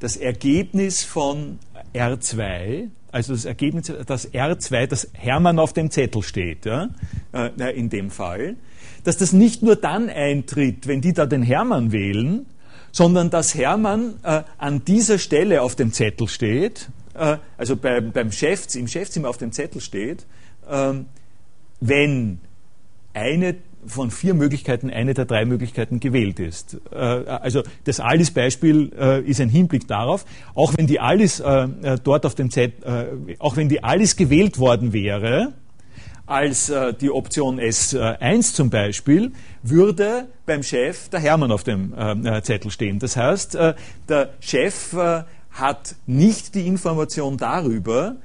das Ergebnis von R2, also das Ergebnis, dass R2, das Hermann auf dem Zettel steht, ja, äh, in dem Fall, dass das nicht nur dann eintritt, wenn die da den Hermann wählen, sondern dass Hermann äh, an dieser Stelle auf dem Zettel steht, äh, also bei, beim Chef, im Chefzimmer auf dem Zettel steht, äh, wenn eine von vier Möglichkeiten eine der drei Möglichkeiten gewählt ist. Äh, also das Alice-Beispiel äh, ist ein Hinblick darauf, auch wenn die Alice äh, dort auf dem Z, auch wenn die Alice gewählt worden wäre, als die Option S1 zum Beispiel, würde beim Chef der Hermann auf dem Zettel stehen. Das heißt, der Chef hat nicht die Information darüber,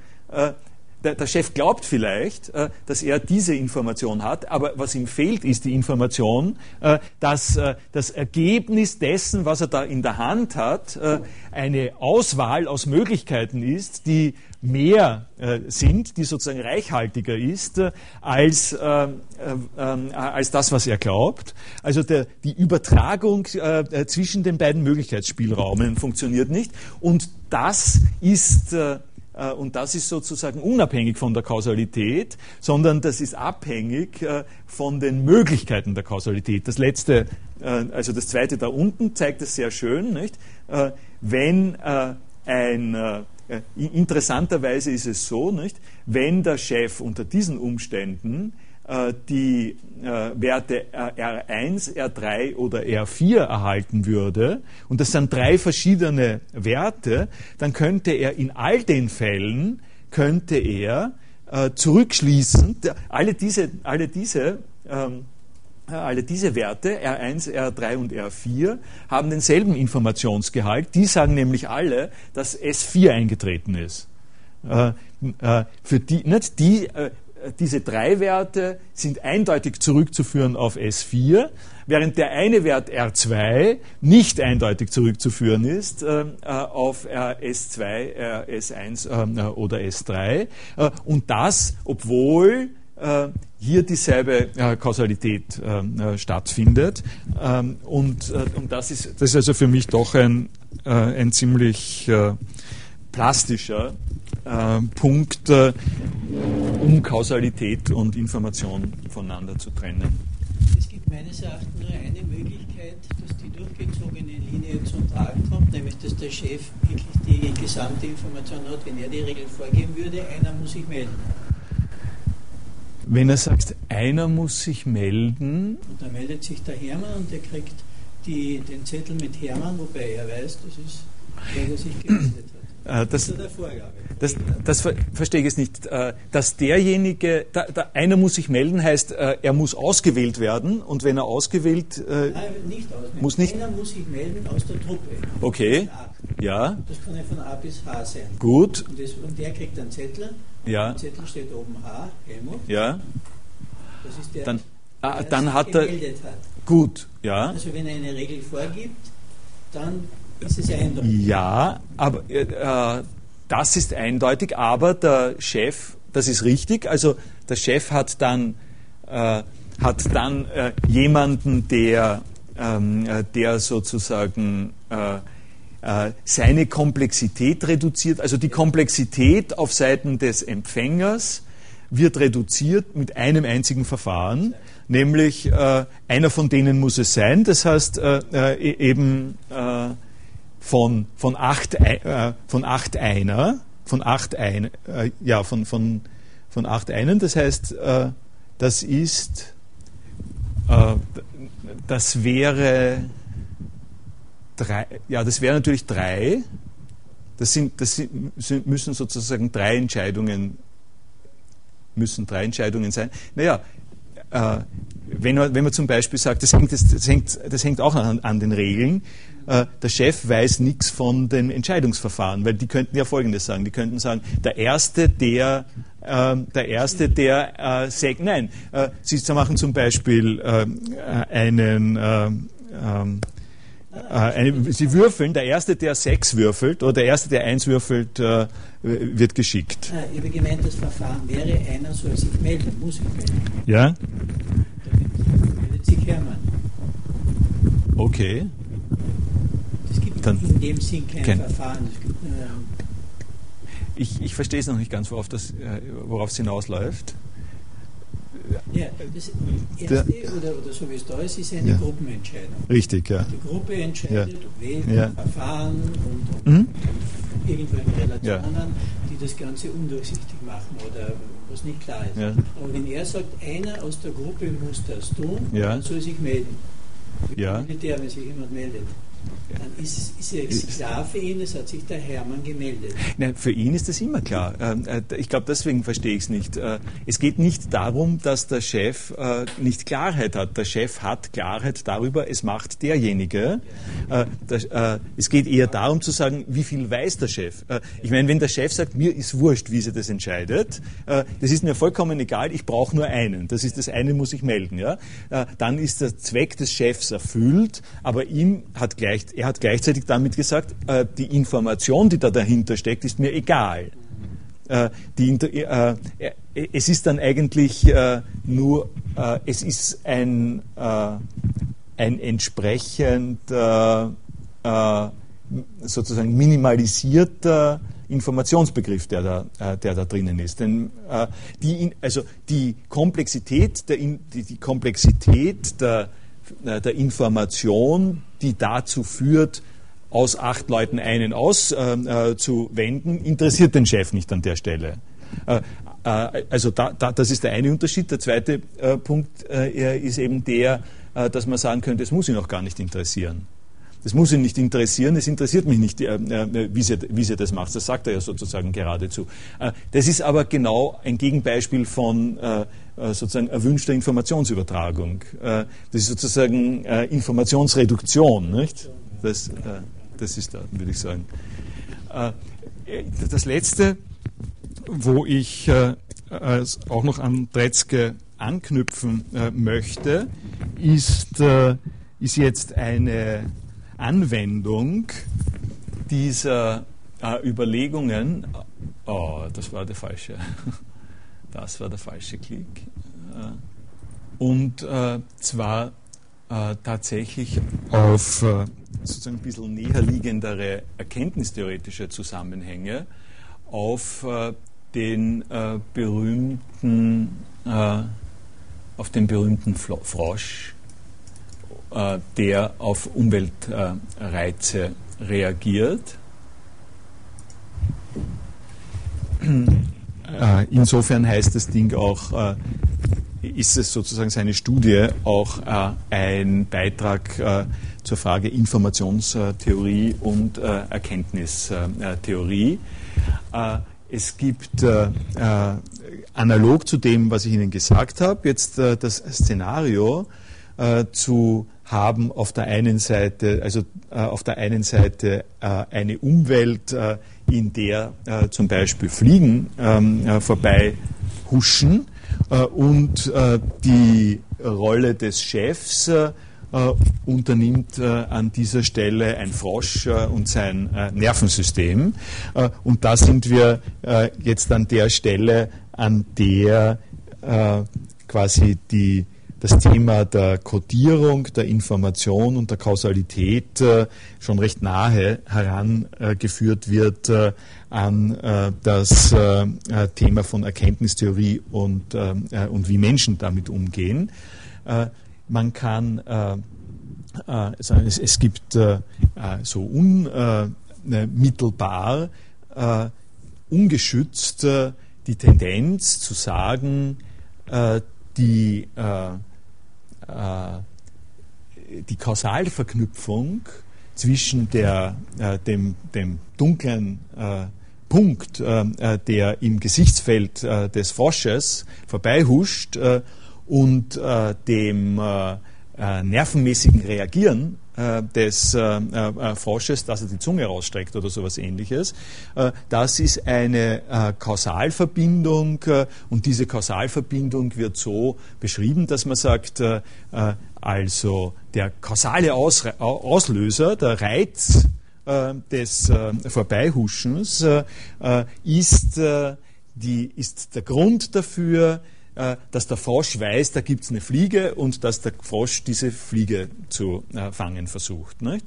der, der Chef glaubt vielleicht, äh, dass er diese Information hat, aber was ihm fehlt, ist die Information, äh, dass äh, das Ergebnis dessen, was er da in der Hand hat, äh, eine Auswahl aus Möglichkeiten ist, die mehr äh, sind, die sozusagen reichhaltiger ist äh, als, als das, was er glaubt. Also der, die Übertragung zwischen den beiden Möglichkeitsspielraumen funktioniert nicht. Und das ist und das ist sozusagen unabhängig von der Kausalität, sondern das ist abhängig äh, von den Möglichkeiten der Kausalität. Das letzte, äh, also das zweite da unten zeigt es sehr schön, nicht? Wenn ein interessanterweise ist es so, nicht? Wenn der Chef unter diesen Umständen äh, die äh, Werte R1, R3 oder R4 erhalten würde, und das sind drei verschiedene Werte, dann könnte er in all den Fällen, könnte er äh, zurückschließen, alle diese, alle diese ähm, alle diese Werte, R1, R3 und R4, haben denselben Informationsgehalt. Die sagen nämlich alle, dass S4 eingetreten ist. Äh, äh, für die, nicht die, äh, diese drei Werte sind eindeutig zurückzuführen auf S4, während der eine Wert R2 nicht eindeutig zurückzuführen ist äh, auf S2, äh, S1 äh, oder S3. Äh, und das, obwohl äh, hier dieselbe äh, Kausalität stattfindet. Ähm, und, und das, ist, das ist also für mich doch ein, ein ziemlich plastischer äh, Punkt, äh, um Kausalität und Information voneinander zu trennen.
Es gibt meines Erachtens nur eine Möglichkeit, dass die durchgezogene Linie zum Tragen kommt, nämlich dass der Chef wirklich die gesamte Information hat. Wenn er die Regel vorgeben würde, einer muss sich melden.
Wenn er sagt, einer muss sich melden.
Und dann meldet sich der Hermann und der kriegt die, den Zettel mit Hermann, wobei er weiß, das ist, wer er sich gemeldet hat.
Das, das, das verstehe ich jetzt nicht. Äh, dass derjenige, da, da, einer muss sich melden, heißt, äh, er muss ausgewählt werden und wenn er ausgewählt
äh, Nein, nicht ausmelden. Muss nicht? Einer muss sich melden aus der Truppe.
Okay. Ja.
Das kann ja von A bis H sein.
Gut.
Und, das, und der kriegt einen Zettel.
Ja.
Im Zettel steht oben H, Helmut.
Ja.
Das ist der,
dann,
ah,
der dann hat er. Hat. Gut, ja.
Also wenn er eine Regel vorgibt, dann das ist
eindeutig. Ja, aber äh, das ist eindeutig, aber der Chef, das ist richtig, also der Chef hat dann, äh, hat dann äh, jemanden, der, ähm, äh, der sozusagen äh, äh, seine Komplexität reduziert, also die Komplexität auf Seiten des Empfängers wird reduziert mit einem einzigen Verfahren, nämlich äh, einer von denen muss es sein, das heißt äh, äh, eben äh, von, von, acht, äh, von acht Einer, von acht ein, äh, ja, von, von, von acht Einen. Das heißt, äh, das ist, äh, das wäre drei, ja, das wäre natürlich drei. Das sind, das sind, müssen sozusagen drei Entscheidungen, müssen drei Entscheidungen sein. Naja, äh, wenn man, wenn man zum Beispiel sagt, das hängt, das, das hängt, das hängt auch an, an den Regeln, äh, der Chef weiß nichts von dem Entscheidungsverfahren, weil die könnten ja Folgendes sagen. Die könnten sagen, der Erste, der äh, der Erste, der äh, sagt, nein, äh, Sie machen zum Beispiel äh, einen, äh, ähm, äh, eine, Sie würfeln, der Erste, der sechs würfelt oder der Erste, der eins würfelt, äh, wird geschickt.
Ich habe gemeint, das Verfahren wäre, einer soll sich melden, muss sich melden.
Ja?
Damit meldet sich Hermann.
Okay
dann in dem Sinn kein, kein Verfahren. Gibt,
ich, ich verstehe es noch nicht ganz, worauf es hinausläuft.
Ja, das erste, oder, oder so wie es da ist, ist eine ja. Gruppenentscheidung.
Richtig, ja.
Die Gruppe entscheidet, ja. wählt ja. Verfahren und, und, mhm. und irgendwelche Relationen, ja. die das Ganze undurchsichtig machen oder was nicht klar ist. Ja. Aber wenn er sagt, einer aus der Gruppe muss das tun, dann soll sich melden.
Ja.
Militär, wenn sich jemand meldet. Dann ist, ist es klar für ihn, es hat sich der Hermann gemeldet.
Nein, für ihn ist das immer klar. Ähm, äh, ich glaube, deswegen verstehe ich es nicht. Äh, es geht nicht darum, dass der Chef äh, nicht Klarheit hat. Der Chef hat Klarheit darüber, es macht derjenige. Es geht eher darum zu sagen, wie viel weiß der Chef. Ich meine, wenn der Chef sagt, mir ist wurscht, wie sie das entscheidet, das ist mir vollkommen egal, ich brauche nur einen. Das ist das eine, muss ich melden. Ja? Dann ist der Zweck des Chefs erfüllt, aber ihm hat gleich er hat gleichzeitig damit gesagt, äh, die Information, die da dahinter steckt, ist mir egal. Äh, die, äh, es ist dann eigentlich äh, nur, äh, es ist ein, äh, ein entsprechend sozusagen minimalisierter Informationsbegriff, der da, der da drinnen ist. Denn die, also die Komplexität der, die, die Komplexität der äh, der Information, die dazu führt, aus acht Leuten einen auszuwenden, äh, interessiert den Chef nicht an der Stelle. Äh, äh, also da, da, das ist der eine Unterschied. Der zweite äh, Punkt äh, ist eben der, dass man sagen könnte, es muss ihn auch gar nicht interessieren. Das muss ihn nicht interessieren, es interessiert mich nicht, wie sie, wie sie das macht. Das sagt er ja sozusagen geradezu. Das ist aber genau ein Gegenbeispiel von äh, sozusagen erwünschter Informationsübertragung. Äh, das ist sozusagen äh, Informationsreduktion. Nicht? Das, das ist da, würde ich sagen. Das Letzte, wo ich auch noch an Tretzke anknüpfen möchte, ist, ist jetzt eine Anwendung dieser Überlegungen. Oh, das war der falsche. Das war der falsche Klick. Äh, und äh, zwar äh, tatsächlich auf äh, sozusagen ein bisschen näher liegendere erkenntnistheoretische Zusammenhänge, auf äh, den äh, berühmten, auf den berühmten Frosch, der auf Umweltreize reagiert äh, insofern heißt das Ding auch, äh, ist es sozusagen seine Studie auch äh, ein Beitrag äh, zur Frage Informationstheorie und äh, Erkenntnistheorie. Äh, es gibt analog zu dem, was ich Ihnen gesagt habe, jetzt das Szenario zu haben auf der einen Seite, also auf der einen Seite eine Umwelt, in der äh, zum Beispiel Fliegen ähm, äh, vorbei huschen äh, und äh, die Rolle des Chefs äh, unternimmt äh, an dieser Stelle ein Frosch und sein Nervensystem. und da sind wir jetzt an der Stelle, an der quasi die das Thema der Kodierung, der Information und der Kausalität äh, schon recht nahe herangeführt wird äh, an äh, das Thema von Erkenntnistheorie und, und wie Menschen damit umgehen. Man kann, also es, es, gibt so unmittelbar, ungeschützt die Tendenz zu sagen, die äh, die Kausalverknüpfung zwischen der, äh, dem, dem dunklen äh, Punkt, äh, der im Gesichtsfeld äh, des Frosches vorbeihuscht äh, und dem nervenmäßigen Reagieren äh, des äh, äh, Frosches, dass er die Zunge rausstreckt oder sowas ähnliches. das ist eine Kausalverbindung und diese Kausalverbindung wird so beschrieben, dass man sagt, also der kausale Auslöser, der Reiz des Vorbeihuschens ist, die, ist der Grund dafür, äh, dass der Frosch weiß, da gibt es eine Fliege und dass der Frosch diese Fliege zu äh, fangen versucht. Äh,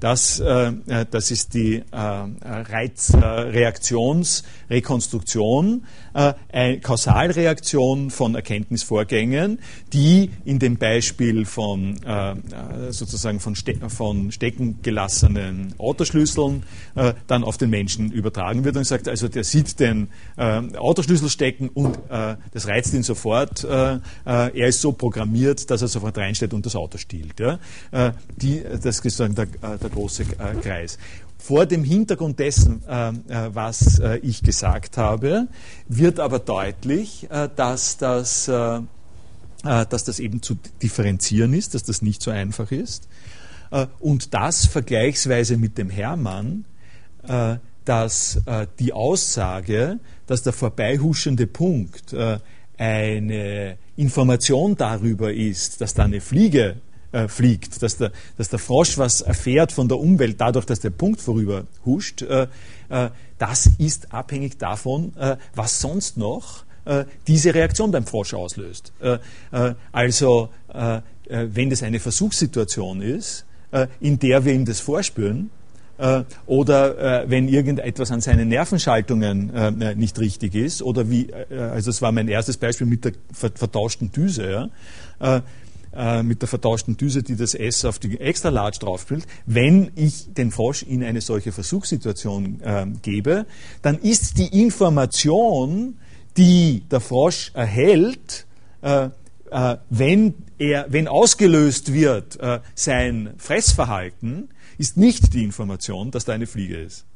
das, äh, äh, das ist die Reizreaktionsrekonstruktion, eine Kausalreaktion von Erkenntnisvorgängen, die in dem Beispiel von sozusagen von, ste von stecken gelassenen Autoschlüsseln dann auf den Menschen übertragen wird und sagt, also der sieht den Autoschlüssel stecken und das reizt ihn sofort. er ist so programmiert, dass er sofort reinstellt und das Auto stiehlt. Die, das ist sozusagen der, der große Kreis vor dem Hintergrund dessen, äh, äh, was äh, ich gesagt habe, wird aber deutlich, dass das, dass das eben zu differenzieren ist, dass das nicht so einfach ist. und das vergleichsweise mit dem Hermann, dass die Aussage, dass der vorbeihuschende Punkt eine Information darüber ist, dass da eine Fliege äh, fliegt, dass der, dass der Frosch was erfährt von der Umwelt dadurch, dass der Punkt vorüber huscht, äh, äh, das ist abhängig davon, äh, was sonst noch äh, diese Reaktion beim Frosch auslöst. Also wenn das eine Versuchssituation ist, in der wir ihm das vorspüren, oder äh, wenn irgendetwas an seinen Nervenschaltungen äh, nicht richtig ist, oder wie, äh, also es war mein erstes Beispiel mit der vertauschten Düse, ja, äh, mit der vertauschten Düse, die das S auf die extra large draufspielt, wenn ich den Frosch in eine solche Versuchssituation äh, gebe, dann ist die Information, die der Frosch erhält, äh, äh wenn, er, wenn ausgelöst wird äh, sein Fressverhalten, ist nicht die Information, dass da eine Fliege ist.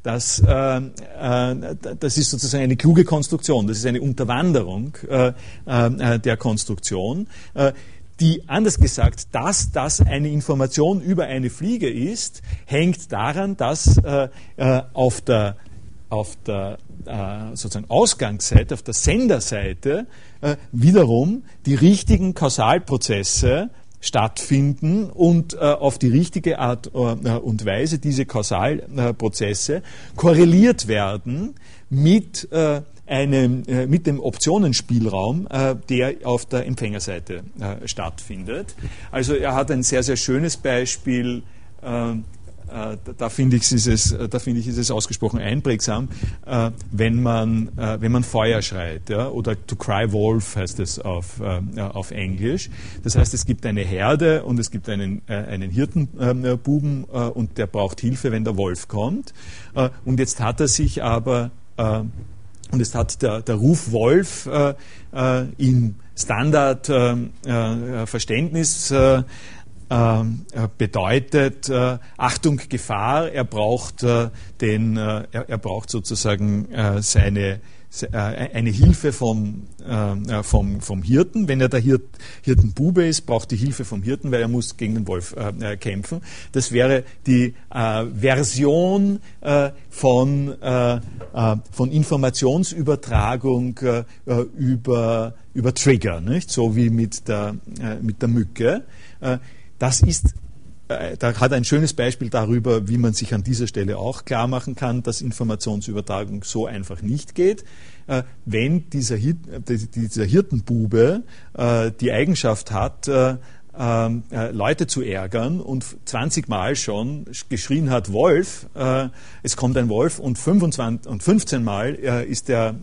Äh, das, äh, äh, das ist sozusagen eine kluge Konstruktion, das ist eine Unterwanderung äh, äh, der Konstruktion, äh, die, anders gesagt, dass das eine Information über eine Fliege ist, hängt daran, dass äh, auf der, auf der sozusagen Ausgangsseite, auf der Senderseite wiederum die richtigen Kausalprozesse stattfinden und äh, auf die richtige Art äh, und Weise diese Kausalprozesse korreliert werden mit äh, einem, äh, mit dem Optionenspielraum, äh, der auf der Empfängerseite äh, stattfindet. Also er hat ein sehr, sehr schönes Beispiel äh, da finde ich, ist es, da finde ich, ist es ausgesprochen einprägsam, äh, wenn man, äh, wenn man Feuer schreit, ja, oder to cry wolf heißt es auf, auf Englisch. Das heißt, es gibt eine Herde und es gibt einen, einen Hirtenbuben und der braucht Hilfe, wenn der Wolf kommt. Und jetzt hat er sich aber, und jetzt hat der, der Ruf Wolf im Standardverständnis ähm, äh, bedeutet äh, Achtung Gefahr. Er braucht äh, den, er, er, braucht sozusagen seine eine Hilfe vom, äh, vom, vom Hirten. Wenn er der Hirt, Hirtenbube ist, braucht die Hilfe vom Hirten, weil er muss gegen den Wolf äh, kämpfen. Das wäre die äh, Version von, von Informationsübertragung über, über Trigger, nicht? so wie mit der, mit der Mücke. Das ist äh, da hat ein schönes Beispiel darüber, wie man sich an dieser Stelle auch klar machen kann, dass Informationsübertragung so einfach nicht geht. Äh, wenn dieser, dieser Hirtenbube äh, die Eigenschaft hat, ähm, Leute zu ärgern und 20 Mal schon geschrien hat, Wolf, es kommt ein Wolf und, 25, und 15 Mal ist der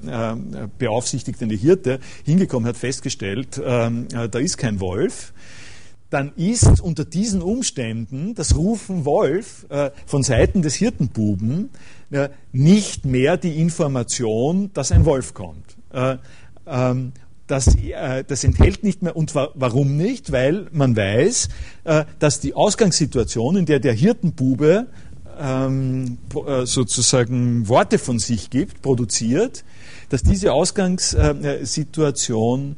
beaufsichtigte Hirte hingekommen, hat festgestellt, ähm, da ist kein Wolf dann ist unter diesen Umständen das Rufen Wolf äh, von Seiten des Hirtenbuben äh, nicht mehr die Information, dass ein Wolf kommt. Äh, ähm, das, das, enthält nicht mehr, und wa warum nicht? Weil man weiß, dass die Ausgangssituation, in der der Hirtenbube ähm, äh, sozusagen Worte von sich gibt, produziert, dass diese Ausgangssituation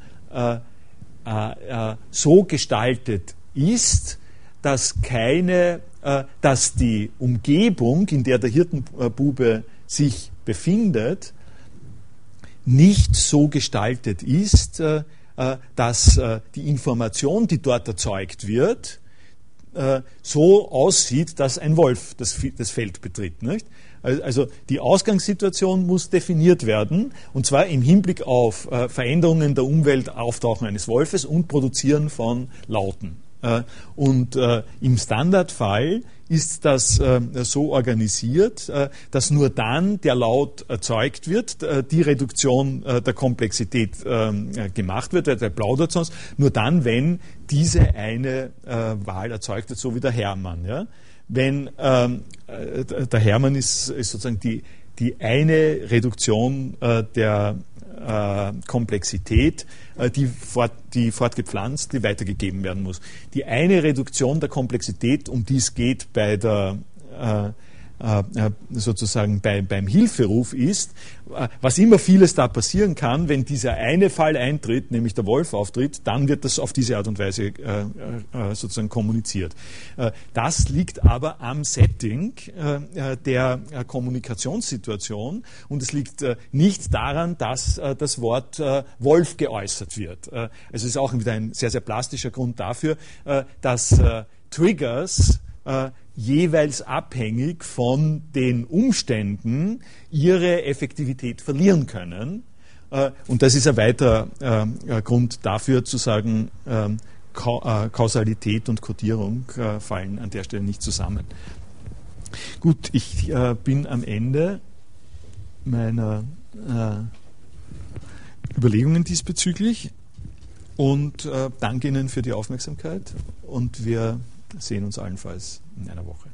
äh, äh, so gestaltet ist, dass keine, äh, dass die Umgebung, in der der Hirtenbube sich befindet, nicht so gestaltet ist, dass die Information, die dort erzeugt wird, äh, so aussieht, dass ein Wolf das, das Feld betritt. Nicht? Also die Ausgangssituation muss definiert werden, und zwar im Hinblick auf äh, Veränderungen der Umwelt, Auftauchen eines Wolfes und Produzieren von Lauten. Äh, und äh, im Standardfall ist das so organisiert, dass nur dann der Laut erzeugt wird, die Reduktion der Komplexität ähm, gemacht wird, der plaudert sonst, nur dann, wenn diese eine Wahl erzeugt wird, so wie der Hermann. Wenn ähm, der Hermann ist, ist sozusagen die, die eine Reduktion der äh, Komplexität, äh, die, fort, die fortgepflanzt, die weitergegeben werden muss. Die eine Reduktion der Komplexität, um die es geht bei der äh, äh, äh, sozusagen bei, beim Hilferuf ist, äh, was immer vieles da passieren kann, wenn dieser eine Fall eintritt, nämlich der Wolf auftritt, dann wird das auf diese Art und Weise sozusagen kommuniziert. das liegt aber am Setting der Kommunikationssituation und es liegt nicht daran, dass das Wort Wolf geäußert wird. also es ist auch wieder ein sehr, sehr plastischer Grund dafür, dass Triggers jeweils abhängig von den Umständen ihre Effektivität verlieren können. Äh, und das ist ein weiterer äh, Grund dafür zu sagen, ähm, äh, Kausalität und Kodierung fallen an der Stelle nicht zusammen. Gut, ich bin am Ende meiner Überlegungen diesbezüglich und danke Ihnen für die Aufmerksamkeit und wir sehen uns allenfalls naar de wokken.